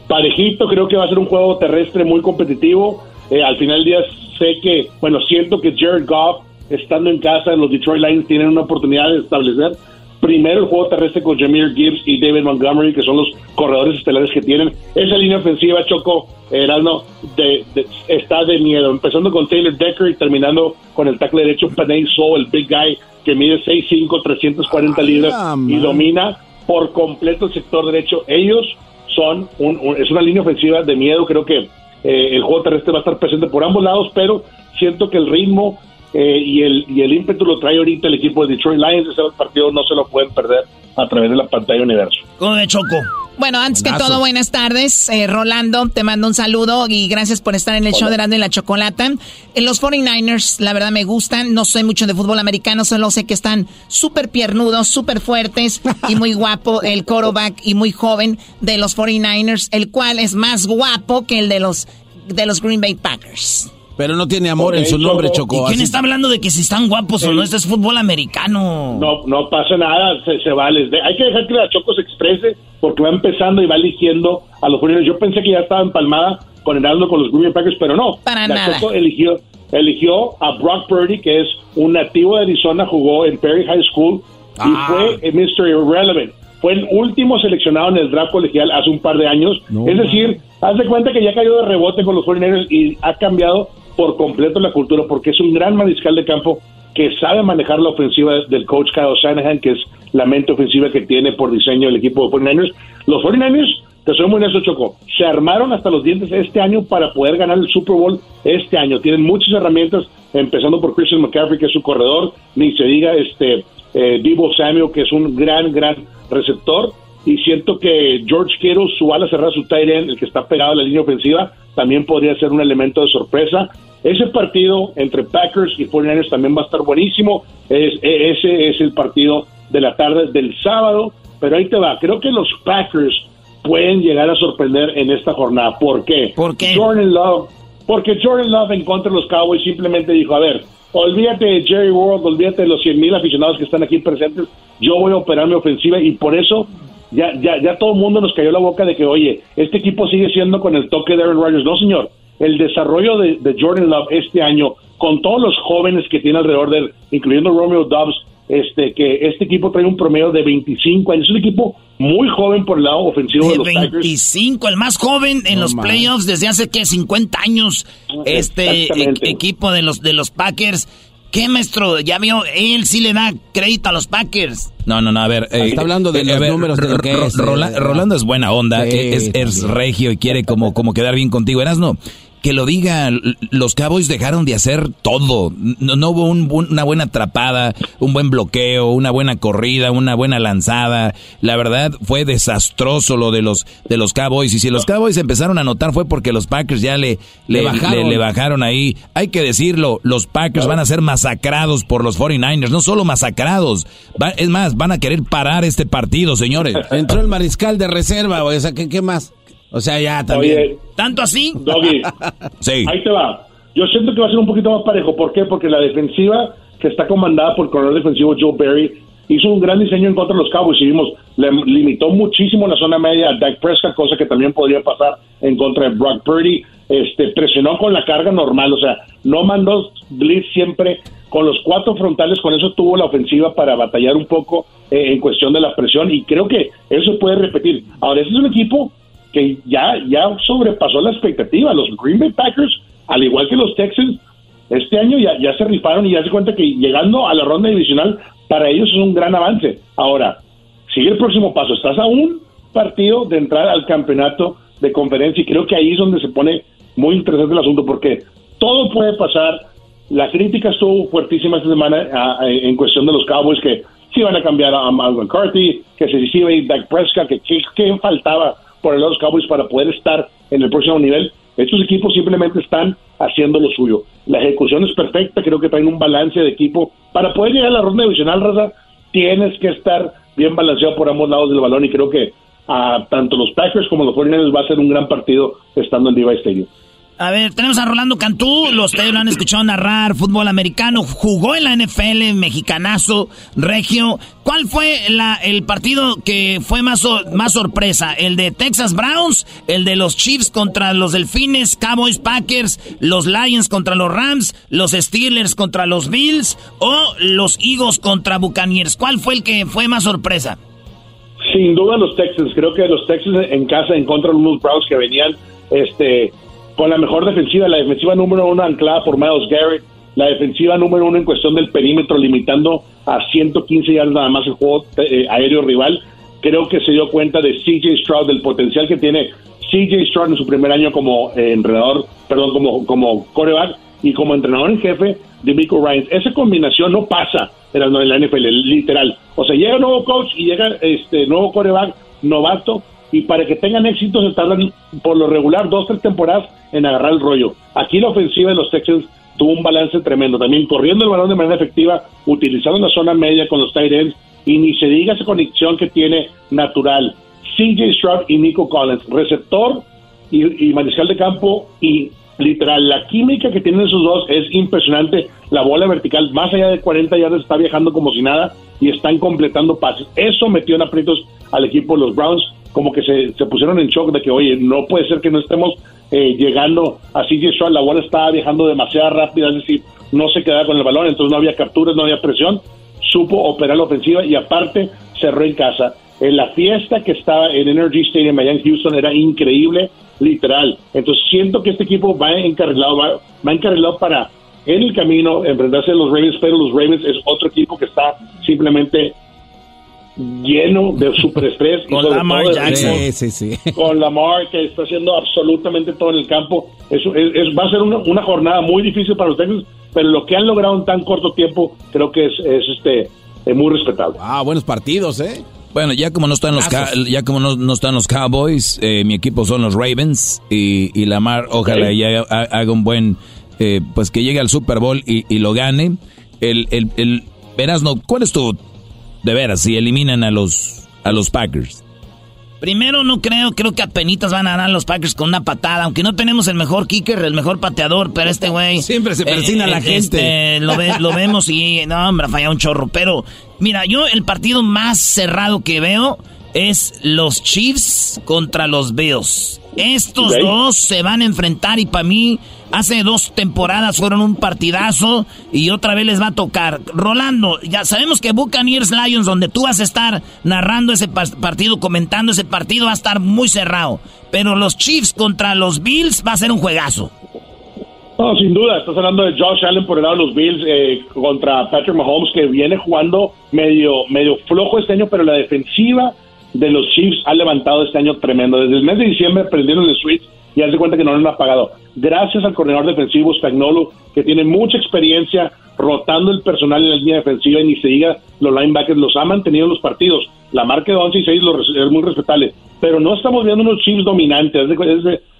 Parejito, creo que va a ser un juego terrestre muy competitivo. Eh, al final del día sé que, bueno, siento que Jared Goff, estando en casa, los Detroit Lions tienen una oportunidad de establecer primero el juego terrestre con Jameer Gibbs y David Montgomery, que son los corredores estelares que tienen. Esa línea ofensiva, Choco, Heraldo, de, de- está de miedo. Empezando con Taylor Decker y terminando con el tackle derecho Panay Soul, el big guy que mide 6'5", 340 libras y domina por completo el sector derecho. Ellos son un, un- es una línea ofensiva de miedo. Creo que eh, el juego terrestre va a estar presente por ambos lados, pero siento que el ritmo eh, y, el, y el ímpetu lo trae ahorita el equipo de Detroit Lions. Ese partido no se lo pueden perder a través de la pantalla universo. ¿Cómo de Choco? Bueno, antes que todo, buenas tardes. Eh, Rolando, te mando un saludo y gracias por estar en el show de Erasmo y la Chocolata. Eh, los 49ers, la verdad, me gustan. No sé mucho de fútbol americano, solo sé que están súper piernudos, súper fuertes y muy guapo el quarterback y muy joven de los 49ers, el cual es más guapo que el de los, de los Green Bay Packers. Pero no tiene amor en su nombre, Choco. ¿Y quién así- está hablando de que si están guapos o no? Este es fútbol americano. No, no pasa nada, se, se vale. Hay que dejar que la Choco se exprese porque va empezando y va eligiendo a los 49ers. Yo pensé que ya estaba empalmada con Heraldo con los Green Bay Packers, pero no. Para la nada. Choco eligió, eligió a Brock Purdy, que es un nativo de Arizona, jugó en Perry High School y Ah. fue eh, Mr. Irrelevant. Fue el último seleccionado en el draft colegial hace un par de años. es decir, haz de cuenta que ya cayó de rebote con los 49ers y ha cambiado por completo la cultura porque es un gran mariscal de campo que sabe manejar la ofensiva del coach Kyle Shanahan, que es la mente ofensiva que tiene por diseño el equipo de 49ers. Los 49ers, te soy muy honesto, Choco, se armaron hasta los dientes este año para poder ganar el Super Bowl este año. Tienen muchas herramientas, empezando por Christian McCaffrey, que es su corredor, ni se diga este eh, Debo Samuel, que es un gran, gran receptor. Y siento que George Kittle, su ala cerrada, su tight end, el que está pegado a la línea ofensiva, también podría ser un elemento de sorpresa. Ese partido entre Packers y 49ers también va a estar buenísimo. Es, e- ese es el partido de la tarde del sábado. Pero ahí te va. Creo que los Packers pueden llegar a sorprender en esta jornada. ¿Por qué? ¿Por qué? Jordan Love. Porque Jordan Love en contra de los Cowboys simplemente dijo, a ver, olvídate de Jerry World, olvídate de los 100 mil aficionados que están aquí presentes, yo voy a operar mi ofensiva y por eso ya, ya, ya todo el mundo nos cayó la boca de que, oye, este equipo sigue siendo con el toque de Aaron Rodgers. No, señor. El desarrollo de, de Jordan Love este año, con todos los jóvenes que tiene alrededor de él, incluyendo Romeo Dobbs, este, que este equipo trae un promedio de 25 años. Es un equipo muy joven por el lado ofensivo de, De los Packers. 25, el más joven en No los más. playoffs desde hace que 50 años. Este Exactamente. e- equipo de los de los Packers. ¿Qué maestro? Ya vio, él sí le da crédito a los Packers. No, no, no, a ver. eh, Está hablando de eh, los ver, números de lo que es, Rola- eh, Rolando es buena onda, Sí, es, regio y quiere como, como quedar bien contigo. Erasno, que lo diga, los Cowboys dejaron de hacer todo. No, no hubo un una buena atrapada, un buen bloqueo, una buena corrida, una buena lanzada. La verdad fue desastroso lo de los de los Cowboys. Y si los Cowboys empezaron a anotar fue porque los Packers ya le, le, Le bajaron. le- le bajaron ahí. Hay que decirlo, los Packers van a ser masacrados por los 49ers. No solo masacrados, va- es más, van a querer parar este partido, señores. Entró el mariscal de reserva. O sea, ¿qué, qué más? O sea, ya también. Oye, ¿Tanto así? Doggy, Sí. ahí te va. Yo siento que va a ser un poquito más parejo. ¿Por qué? Porque la defensiva que está comandada por el corredor defensivo Joe Barry hizo un gran diseño en contra de los Cowboys y vimos, le limitó muchísimo la zona media a Dak Prescott, cosa que también podría pasar en contra de Brock Purdy. Este, presionó con la carga normal, o sea, no mandó blitz siempre con los cuatro frontales, con eso tuvo la ofensiva para batallar un poco eh, en cuestión de la presión y creo que eso se puede repetir. Ahora, este es un equipo que ya, ya sobrepasó la expectativa. Los Green Bay Packers, al igual que los Texans, este año ya, ya se rifaron y ya se cuenta que llegando a la ronda divisional, para ellos es un gran avance. Ahora, sigue el próximo paso. Estás a un partido de entrar al campeonato de conferencia y creo que ahí es donde se pone muy interesante el asunto porque todo puede pasar. La crítica estuvo fuertísima esta semana en cuestión de los Cowboys que si van a cambiar a Mal McCarthy, que se si iba a ir Dak Prescott, que qué faltaba por el lado de los Cowboys para poder estar en el próximo nivel. Estos equipos simplemente están haciendo lo suyo. La ejecución es perfecta, creo que traen un balance de equipo. Para poder llegar a la ronda divisional, Raza, tienes que estar bien balanceado por ambos lados del balón y creo que a tanto los Packers como los 49ers va a ser un gran partido estando en Diva Stadium. A ver, tenemos a Rolando Cantú, los ustedes lo han escuchado narrar, fútbol americano, jugó en la NFL, mexicanazo, regio. ¿Cuál fue la, el partido que fue más, más sorpresa? ¿El de Texas Browns? ¿El de los Chiefs contra los Delfines, Cowboys, Packers, los Lions contra los Rams, los Steelers contra los Bills o los Eagles contra Buccaneers? ¿Cuál fue el que fue más sorpresa? Sin duda los Texans, creo que los Texans en casa en contra de Browns que venían este con la mejor defensiva, la defensiva número uno anclada por Miles Garrett, la defensiva número uno en cuestión del perímetro, limitando a 115 yardas nada más el juego eh, aéreo rival. Creo que se dio cuenta de CJ Stroud, del potencial que tiene CJ Stroud en su primer año como eh, entrenador, perdón, como, como coreback y como entrenador en jefe de Mico Ryan. Esa combinación no pasa en la NFL, literal. O sea, llega un nuevo coach y llega este nuevo coreback novato y para que tengan éxito se tardan por lo regular dos tres temporadas en agarrar el rollo. Aquí la ofensiva de los Texans tuvo un balance tremendo, también corriendo el balón de manera efectiva, utilizando la zona media con los tight ends y ni se diga esa conexión que tiene natural. CJ Stroud y Nico Collins, receptor y, y mariscal de campo y literal, la química que tienen esos dos es impresionante. La bola vertical, más allá de 40 yardas, está viajando como si nada y están completando pases. Eso metió en aprietos al equipo de los Browns, como que se, se pusieron en shock de que, oye, no puede ser que no estemos eh, llegando a CJ Stroud, la bola estaba viajando demasiado rápida, es decir, no se quedaba con el balón, entonces no había capturas, no había presión, supo operar la ofensiva y aparte cerró en casa. En la fiesta que estaba en Energy Stadium allá en Houston era increíble, literal. Entonces siento que este equipo va encarrilado, va, va encarrilado para en el camino enfrentarse a los Ravens, pero los Ravens es otro equipo que está simplemente lleno de superestrés. Con Lamar Jackson. ritmo. Sí, sí, sí. Con Lamar, que está haciendo absolutamente todo en el campo. Eso es, es- va a ser una, una jornada muy difícil para los Texans, pero lo que han logrado en tan corto tiempo creo que es, es, este es muy respetable. Ah, buenos partidos, ¿eh? Bueno, ya como no están los ya como no, no están los Cowboys, eh, mi equipo son los Ravens y, y Lamar ojalá ya ha- haga un buen eh, pues que llegue al Super Bowl y, y lo gane. El el el Erasno, ¿cuál es tu de veras si eliminan a los a los Packers? Primero no creo, creo que apenitas van a ganar los Packers con una patada, aunque no tenemos el mejor kicker, el mejor pateador, pero este güey... Siempre se persina la gente. este, lo, ve- lo vemos y no, hombre, falla un chorro, pero mira, yo el partido más cerrado que veo es los Chiefs contra los Bills. Estos dos se van a enfrentar y para mí hace dos temporadas fueron un partidazo y otra vez les va a tocar. Rolando, ya sabemos que Buccaneers Lions, donde tú vas a estar narrando ese partido, comentando ese partido, va a estar muy cerrado. Pero los Chiefs contra los Bills va a ser un juegazo. No, sin duda, estás hablando de Josh Allen por el lado de los Bills eh, contra Patrick Mahomes, que viene jugando medio, medio flojo este año, pero la defensiva de los Chiefs ha levantado este año tremendo. Desde el mes de diciembre prendieron el switch y haz de cuenta que no lo han apagado. Gracias al coordinador defensivo Spagnolo, que tiene mucha experiencia rotando el personal en la línea defensiva y ni se diga los linebackers, los ha mantenido en los partidos. La marca de 11 y 6 lo res- es muy respetable, pero no estamos viendo unos Chiefs dominantes.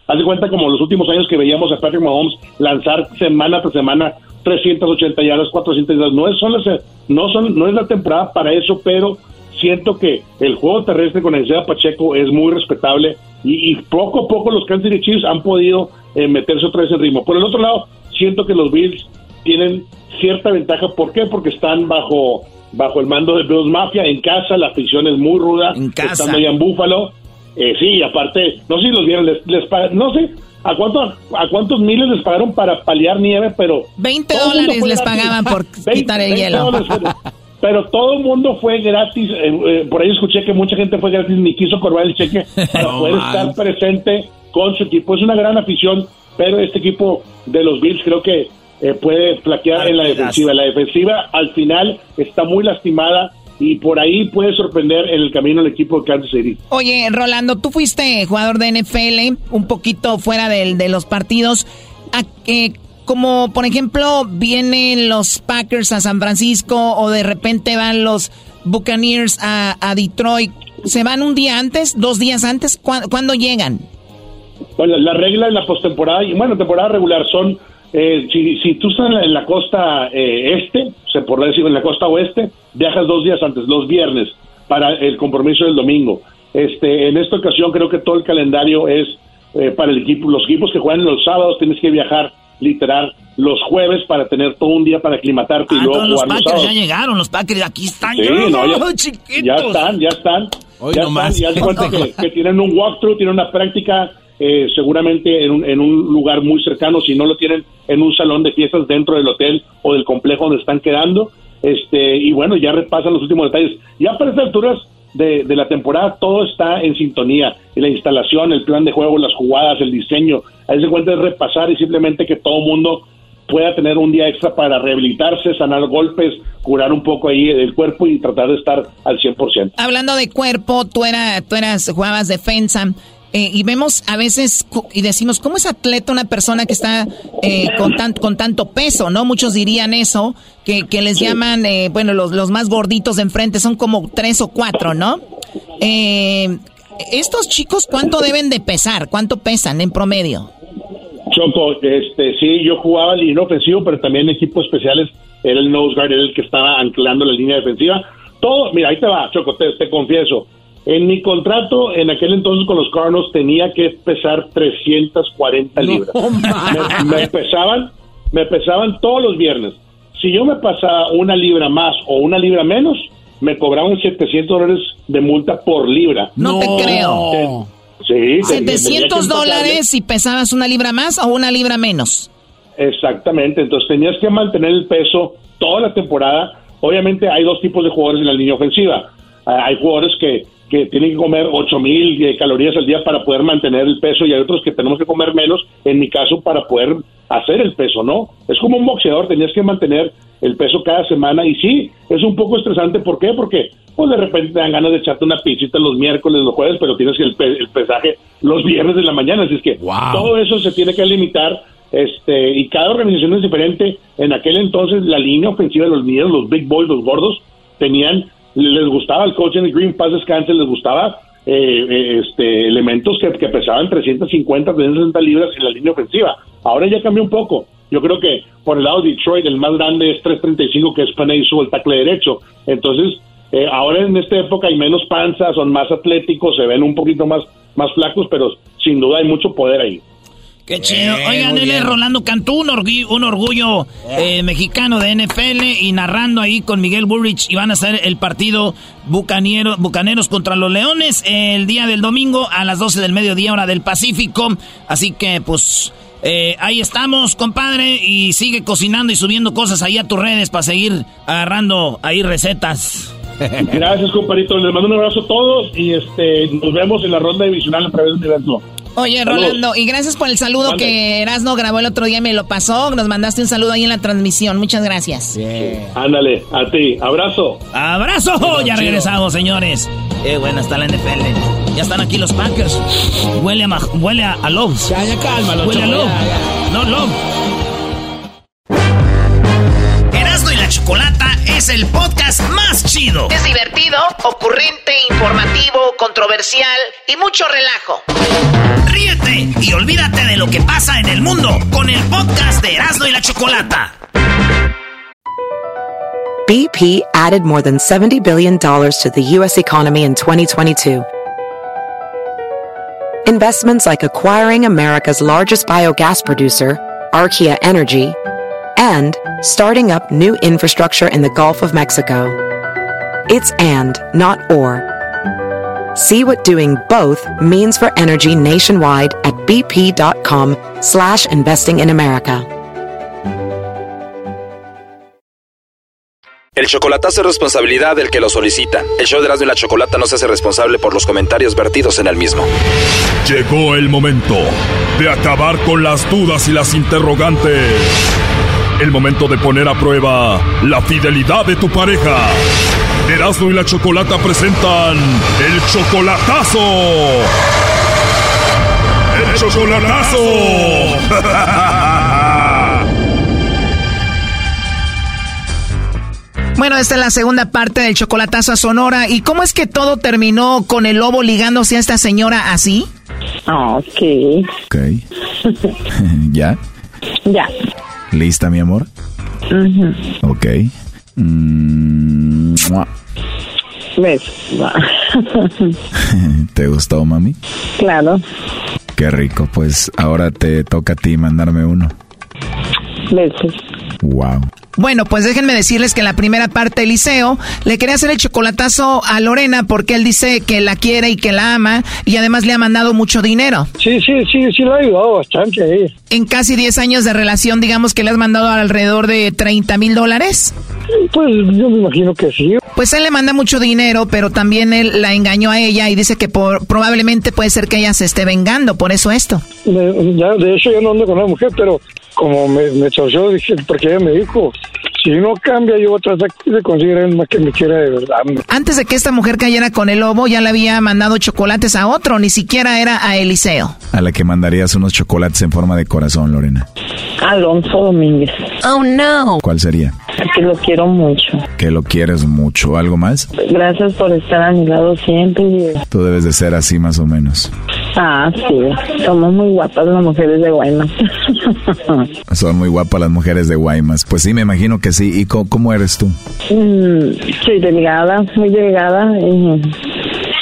Haz de cuenta como los últimos años que veíamos a Patrick Mahomes lanzar semana tras semana 380 yardas, 400 yardas. No es, son las, no son, no es la temporada para eso, pero siento que el juego terrestre con Isaiah Pacheco es muy respetable y, y poco a poco los Kansas City Chiefs han podido eh, meterse otra vez en ritmo. Por el otro lado, siento que los Bills tienen cierta ventaja. ¿Por qué? Porque están bajo bajo el mando de Bills Mafia en casa, la afición es muy ruda, En casa. estando allá en Búfalo. Eh, sí, aparte, no sé si los vieron, les, les no sé a cuánto, a cuántos miles les pagaron para paliar nieve, pero 20 todo el mundo dólares les pagaban por 20, quitar el 20 hielo. dólares pero todo el mundo fue gratis. eh, eh, por ahí escuché que mucha gente fue gratis, ni quiso cobrar el cheque para No poder estar presente con su equipo. Es una gran afición, pero este equipo de los Bills creo que eh, puede flaquear en la defensiva. La defensiva al final está muy lastimada y por ahí puede sorprender en el camino el equipo de Kansas City. Oye, Rolando, tú fuiste jugador de NFL, un poquito fuera del- de, los partidos. ¿A qué- como por ejemplo vienen los Packers a San Francisco o de repente van los Buccaneers a, Detroit, ¿se van un día antes, dos días antes? ¿Cuándo, cuándo llegan? Bueno, la regla en la postemporada y bueno, temporada regular son eh, si, si tú estás en la, en la costa eh, este, se podría decir en la costa oeste, viajas dos días antes, los viernes, para el compromiso del domingo. Este, en esta ocasión creo que todo el calendario es eh, para el equipo, los equipos que juegan los sábados tienes que viajar literal los jueves para tener todo un día para aclimatarte y Ah, luego los jugar los Packers ya llegaron, los Packers aquí están. Sí, ya, no, ya, chiquitos. ya están, ya están. Hoy ya nomás. están, cuenta que, que tienen un walkthrough, tienen una práctica eh, seguramente en un, en un lugar muy cercano, si no lo tienen en un salón de fiestas dentro del hotel o del complejo donde están quedando. Este, y bueno, ya repasan los últimos detalles. Ya para estas alturas de, de la temporada todo está en sintonía. La instalación, el plan de juego, las jugadas, el diseño. Ahí se cuenta es repasar y simplemente que todo mundo pueda tener un día extra para rehabilitarse, sanar golpes, curar un poco ahí el cuerpo y tratar de estar al 100%. Hablando de cuerpo, tú, era, tú eras, jugabas defensa. Eh, y vemos a veces y decimos, ¿cómo es atleta una persona que está eh, con, tan- con tanto peso? ¿No? Muchos dirían eso, que, que les llaman, eh, bueno, los, los más gorditos de enfrente son como tres o cuatro, ¿no? Eh, Estos chicos, ¿cuánto deben de pesar? ¿Cuánto pesan en promedio? Choco, este, sí, yo jugaba línea ofensivo, pero también en equipos especiales era el nose guard, era el que estaba anclando la línea defensiva. Todo, mira, ahí te va, Choco, te, te confieso. En mi contrato, en aquel entonces con los Cardinals, tenía que pesar 340 libras. me, me pesaban, me pesaban todos los viernes. Si yo me pasaba una libra más o una libra menos, me cobraban 700 dólares de multa por libra. No te creo. Sí. 700 dólares si pesabas una libra más o una libra menos. Exactamente, entonces tenías que mantener el peso toda la temporada. Obviamente hay dos tipos de jugadores en la línea ofensiva. Ah, Hay jugadores que, que tienen que comer 8000 eh, calorías al día para poder mantener el peso y hay otros que tenemos que comer menos, en mi caso, para poder hacer el peso, ¿no? Es como un boxeador, tenías que mantener el peso cada semana y sí, es un poco estresante. ¿Por qué? Porque pues de repente te dan ganas de echarte una pizzita los miércoles, los jueves, pero tienes que el, pe- el pesaje los viernes de la mañana. Así es que todo eso se tiene que limitar este y cada organización es diferente. En aquel entonces la línea ofensiva de los niños, los big boys, los gordos, tenían, les gustaba el coach en el Green Pass Descanse, les gustaba eh, eh, este elementos que, que pesaban 350, 360 libras en la línea ofensiva. Ahora ya cambió un poco. Yo creo que por el lado de Detroit el más grande es 335 que es Panay el tackle derecho. Entonces eh, ahora en esta época hay menos panza, son más atléticos, se ven un poquito más más flacos, pero sin duda hay mucho poder ahí. Qué chido. Oigan, él es Rolando Cantú, un, orgullo eh, mexicano de NFL y narrando ahí con Miguel Burrich y van a hacer el partido Bucaniero, Bucaneros contra los Leones el día del domingo a las 12 del mediodía hora del Pacífico. Así que pues eh, ahí estamos, compadre, y sigue cocinando y subiendo cosas ahí a tus redes para seguir agarrando ahí recetas. Gracias, compadrito. Les mando un abrazo a todos y este nos vemos en la ronda divisional a través del universo. Oye. Rolando, y gracias por el saludo Mande. que Erasno grabó el otro día y me lo pasó. Nos mandaste un saludo ahí en la transmisión. Muchas gracias. Ándale, a ti. Abrazo. ¡Abrazo! Ya regresamos, señores. Qué buena está la NFL. Ya están aquí los Packers. Huele a, ma- huele a, a Loves. Ya, ya, cálmalo, Huele a Love. ya, No, Love. Chocolata es el podcast más chido. Es divertido, ocurrente, informativo, controversial y mucho relajo. Ríete y olvídate de lo que pasa en el mundo con el podcast de Erasmo y la Chocolata. BP added more than $70 billion to the U.S. economy in 2022. Investments like acquiring America's largest biogas producer, Archaea Energy, and starting up new infrastructure in the Gulf of Mexico. It's and, not or. See what doing both means for energy nationwide at bp.com slash investing in America. El chocolatazo es responsabilidad del que lo solicita. El show de Erasmo y la Chocolata no se hace responsable por los comentarios vertidos en el mismo. Llegó el momento de acabar con las dudas y las interrogantes. El momento de poner a prueba la fidelidad de tu pareja. Erasmo y la Chocolata presentan el chocolatazo. El chocolatazo. Bueno, esta es la segunda parte del chocolatazo a Sonora. ¿Y cómo es que todo terminó con el lobo ligándose a esta señora así? Ok. Ok. ¿Ya? Ya. ¿Lista, mi amor? Ujú. Ok. Mm. ¿Te gustó, mami? claro. Qué rico. Pues ahora te toca a ti mandarme uno. Besos. Wow. Bueno, pues déjenme decirles que en la primera parte Eliseo le quería hacer el chocolatazo a Lorena porque él dice que la quiere y que la ama y además le ha mandado mucho dinero. Sí, sí, sí, sí lo ha ayudado bastante ahí. En casi 10 años de relación, digamos que le has mandado alrededor de 30 mil dólares. Pues yo me imagino que sí. Pues él le manda mucho dinero, pero también él la engañó a ella y dice que por- probablemente puede ser que ella se esté vengando, por eso esto. De, ya, de hecho, yo no ando con la mujer, pero como me, me torció, dije, porque ella me dijo, si no cambia, yo voy a tratar de conseguir a más que me quiera de verdad. Antes de que esta mujer cayera con el lobo, ya le había mandado chocolates a otro, ni siquiera era a Eliseo. A la que mandarías unos chocolates en forma de corazón, Lorena. Alonso Domínguez. Oh, no. ¿Cuál sería? Que lo quiero mucho. Que lo quieres mucho. ¿Algo más? Gracias por estar a mi lado siempre. Tú debes de ser así más o menos. Ah, sí. Somos muy guapas las mujeres de Guaymas. Son muy guapas las mujeres de Guaymas. Pues sí, me imagino que sí. ¿Y cómo eres tú? Mm, soy delgada, muy delgada y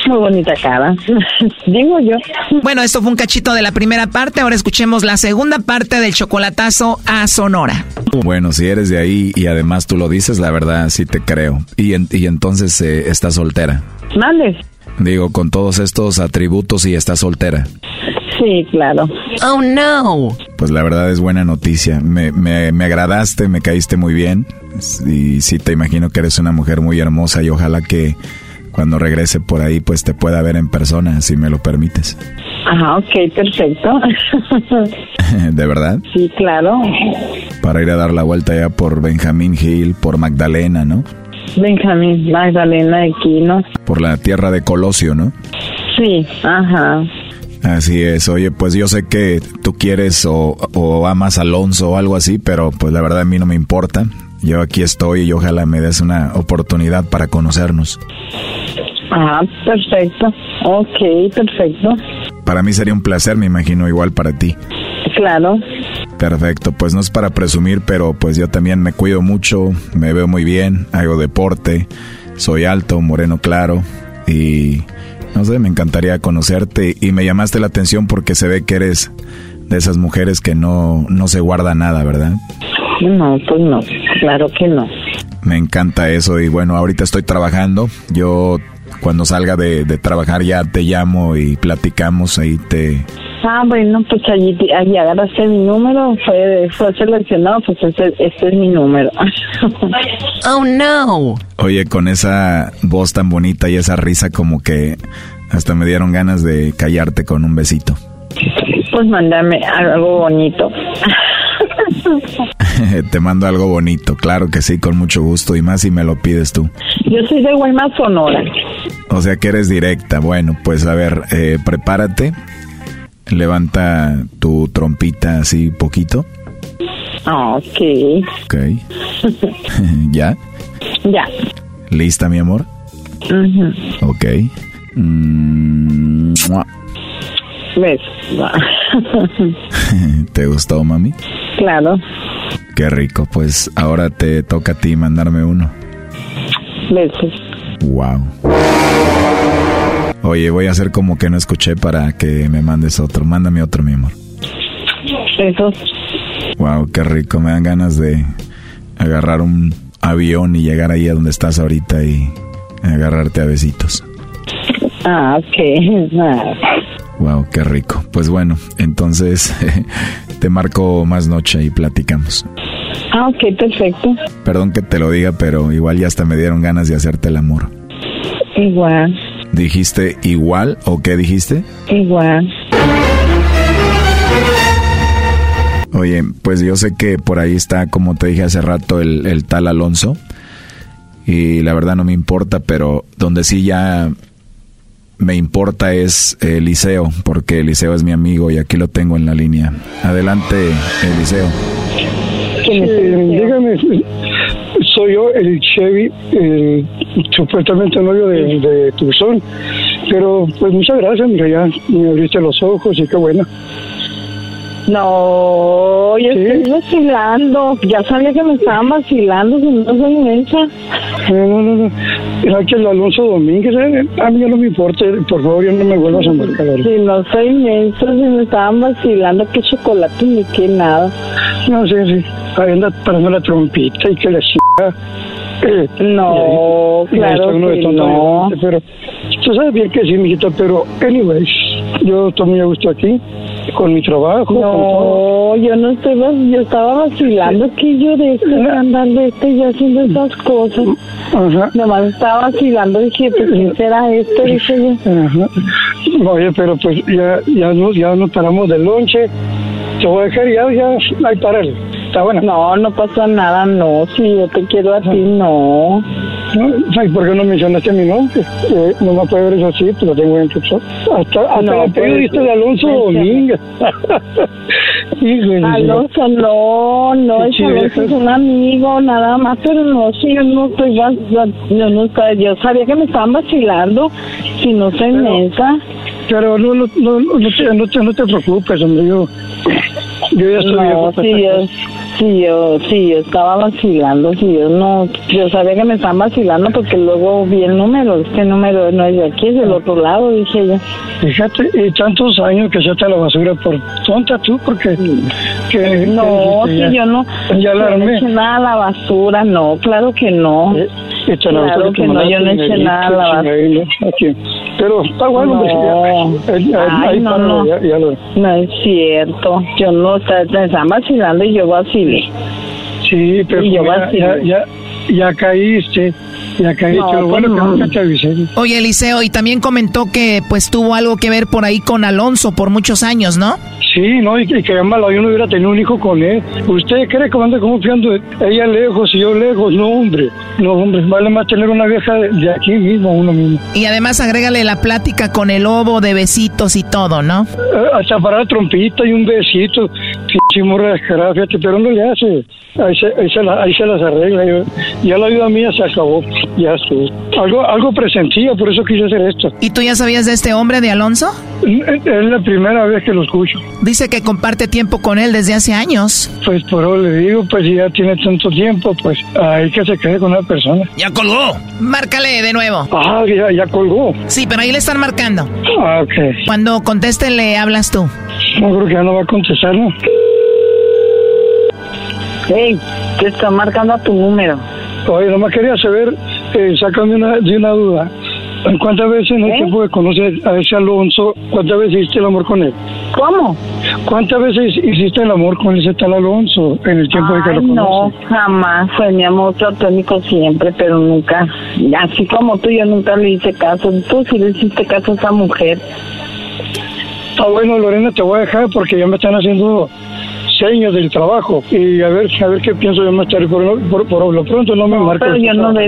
muy bonita cara. Digo yo. Bueno, esto fue un cachito de la primera parte, ahora escuchemos la segunda parte del chocolatazo a Sonora. Bueno, si eres de ahí y además tú lo dices, la verdad sí te creo. Y, en- y entonces eh, estás soltera. Mande. Digo, con todos estos atributos y estás soltera. Sí, claro. Oh, no. Pues la verdad es buena noticia. Me, me, me agradaste, me caíste muy bien. Y sí, te imagino que eres una mujer muy hermosa y ojalá que cuando regrese por ahí pues te pueda ver en persona, si me lo permites. Ajá, ok, perfecto. ¿De verdad? Sí, claro. Para ir a dar la vuelta ya por Benjamín Hill, por Magdalena, ¿no? Benjamín, Magdalena de Quino. Por la tierra de Colosio, ¿no? Sí, ajá. Así es, oye, pues yo sé que tú quieres o, o amas a Alonso o algo así, pero pues la verdad a mí no me importa. Yo aquí estoy y ojalá me des una oportunidad para conocernos. Ah, perfecto. Ok, perfecto. Para mí sería un placer, me imagino igual para ti. Claro. Perfecto, pues no es para presumir, pero pues yo también me cuido mucho, me veo muy bien, hago deporte, soy alto, moreno claro y no sé, me encantaría conocerte y me llamaste la atención porque se ve que eres de esas mujeres que no, no se guarda nada, ¿verdad? No, pues no, claro que no. Me encanta eso y bueno, ahorita estoy trabajando, yo cuando salga de, de trabajar ya te llamo y platicamos, ahí te, Ah, bueno, pues allí, allí agarraste mi número, fue, fue seleccionado, pues este, este es mi número. oh, no. Oye, con esa voz tan bonita y esa risa como que hasta me dieron ganas de callarte con un besito. Pues mándame algo bonito. Te mando algo bonito, claro que sí, con mucho gusto y más si me lo pides tú. Yo soy de Guaymas, Sonora. O sea que eres directa. Bueno, pues a ver, eh, prepárate. Levanta tu trompita así poquito. Ok. Ok. ¿Ya? Ya. ¿Lista, mi amor? Uh Ok. Mm, ¿Ves? ¿Te gustó, mami? Claro. Qué rico. Pues ahora te toca a ti mandarme uno. Besos. Wow. Oye, voy a hacer como que no escuché para que me mandes otro. Mándame otro, mi amor. Besos. Wow, qué rico. Me dan ganas de agarrar un avión y llegar ahí a donde estás ahorita y agarrarte a besitos. Ah, ok. Wow, qué rico. Pues bueno, entonces te marco más noche y platicamos. Ah, ok, perfecto. Perdón que te lo diga, pero igual ya hasta me dieron ganas de hacerte el amor. Igual. ¿Dijiste igual o qué dijiste? Igual. Oye, pues yo sé que por ahí está, como te dije hace rato, el, el tal Alonso. Y la verdad no me importa, pero donde sí ya me importa es Eliseo, porque Eliseo es mi amigo y aquí lo tengo en la línea. Adelante, Eliseo. dígame, soy yo, el Chevy, el supuestamente novio de, de Tucson. Pero pues muchas gracias, mira, ya me abriste los ojos y qué bueno. No, yo estoy vacilando. Ya sabía que me estaban vacilando, si no soy inmensa. No, no, no, no. Era que el Alonso Domínguez, eh, a mí ya no me importa, por favor, ya no me vuelvas a marcar. Si no soy inmensa, si me estaban vacilando, qué chocolate ni qué nada. No sé, sí. Ahí anda parando la trompita y que le eh, No, claro que no. Pero tú sabes bien que sí, mijita, pero anyways, yo estoy muy a gusto aquí con mi trabajo. No, yo no estoy, yo estaba vacilando que yo de este andar de este y haciendo esas cosas. Ajá. Nomás estaba vacilando, dije, pues, ¿qué será esto? Dije yo. Ajá. Oye, pero pues ya, ya, nos, ya nos paramos del lonche. Te voy a dejar ya, ya, ahí párale. Está bueno. No, no pasa nada, no. Si yo te quiero a ti, no. No, ay, ¿Por qué no mencionaste mi nombre? Eh, no me puede ver eso así, pero tengo en tu Hasta, hasta No, la periodista pues, de Alonso pues, Domínguez. Alonso, no, no, es Alonso es eso. un amigo, nada más, pero no, si yo no estoy, yo no estoy, yo sabía que me estaban vacilando, si no soy mensa. Pero no, no, no, no, te, no, te, no te preocupes, hombre, yo, yo ya estoy No, para sí, yo. Sí, yo, sí, yo estaba vacilando, sí, yo no, yo sabía que me estaban vacilando porque luego vi el número, este número no es de aquí, es del otro lado, dije yo. Fíjate, y tantos años que echaste a la basura por tonta tú, porque... Que, No, que dijiste, yo no, Ya la no eché nada a la basura, no, claro que no. Y tan Claro que no, yo no eché nada a. Pero está bueno, No. pues, ya, ya- Ay, ahí no, no. ya- ya lo- No es cierto. Yo no estaba, vacilando y yo vacilé. Sí, pero Y yo como ya, ya, ya, ya caíste, ya caíste. No, lo bueno pues que no. nunca te avisé. Oye, Eliseo, y también comentó que pues tuvo algo que ver por ahí con Alonso por muchos años, ¿no? Sí, no, y que, y que malo, yo no hubiera tenido un hijo con él. ¿Usted cree que anda confiando ella lejos y yo lejos? No, hombre, no, hombre, vale más tener una vieja de, de aquí mismo, uno mismo. Y además agrégale la plática con el lobo de besitos y todo, ¿no? Eh, hasta para la trompita y un besito, pinche morra descarada, fíjate, pero no le hace. Ahí se, ahí se, la- ahí se las arregla. yo- ya la vida mía se acabó, ya estuvo. Algo, algo presentía, por eso quise hacer esto. ¿Y tú ya sabías de este hombre de Alonso? Es la primera vez que lo escucho. Dice que comparte tiempo con él desde hace años. Pues por eso le digo, pues si ya tiene tanto tiempo, pues hay que se quede con una persona. ¡Ya colgó! Márcale de nuevo. Ah, ya, ya colgó. Sí, pero ahí le están marcando. Ah, ok. Cuando conteste le hablas tú. No creo que ya no va a contestar, ¿no? Hey, te está marcando a tu número. Oye, nomás quería saber, eh, sácame una, de una duda. ¿Cuántas veces en el ¿Eh? tiempo de conocer a ese Alonso, cuántas veces hiciste el amor con él? ¿Cómo? ¿Cuántas veces hiciste el amor con ese tal Alonso en el tiempo de que lo no, conoces? jamás. Fue mi amor platónico siempre, pero nunca. Así como tú, yo nunca le hice caso. Tú sí le hiciste caso a esa mujer. Ah, bueno, Lorena, te voy a dejar porque ya me están haciendo señas del trabajo y a ver, a ver qué pienso yo más tarde. Por, lo- por, por lo pronto no me marques. Pero yo no de.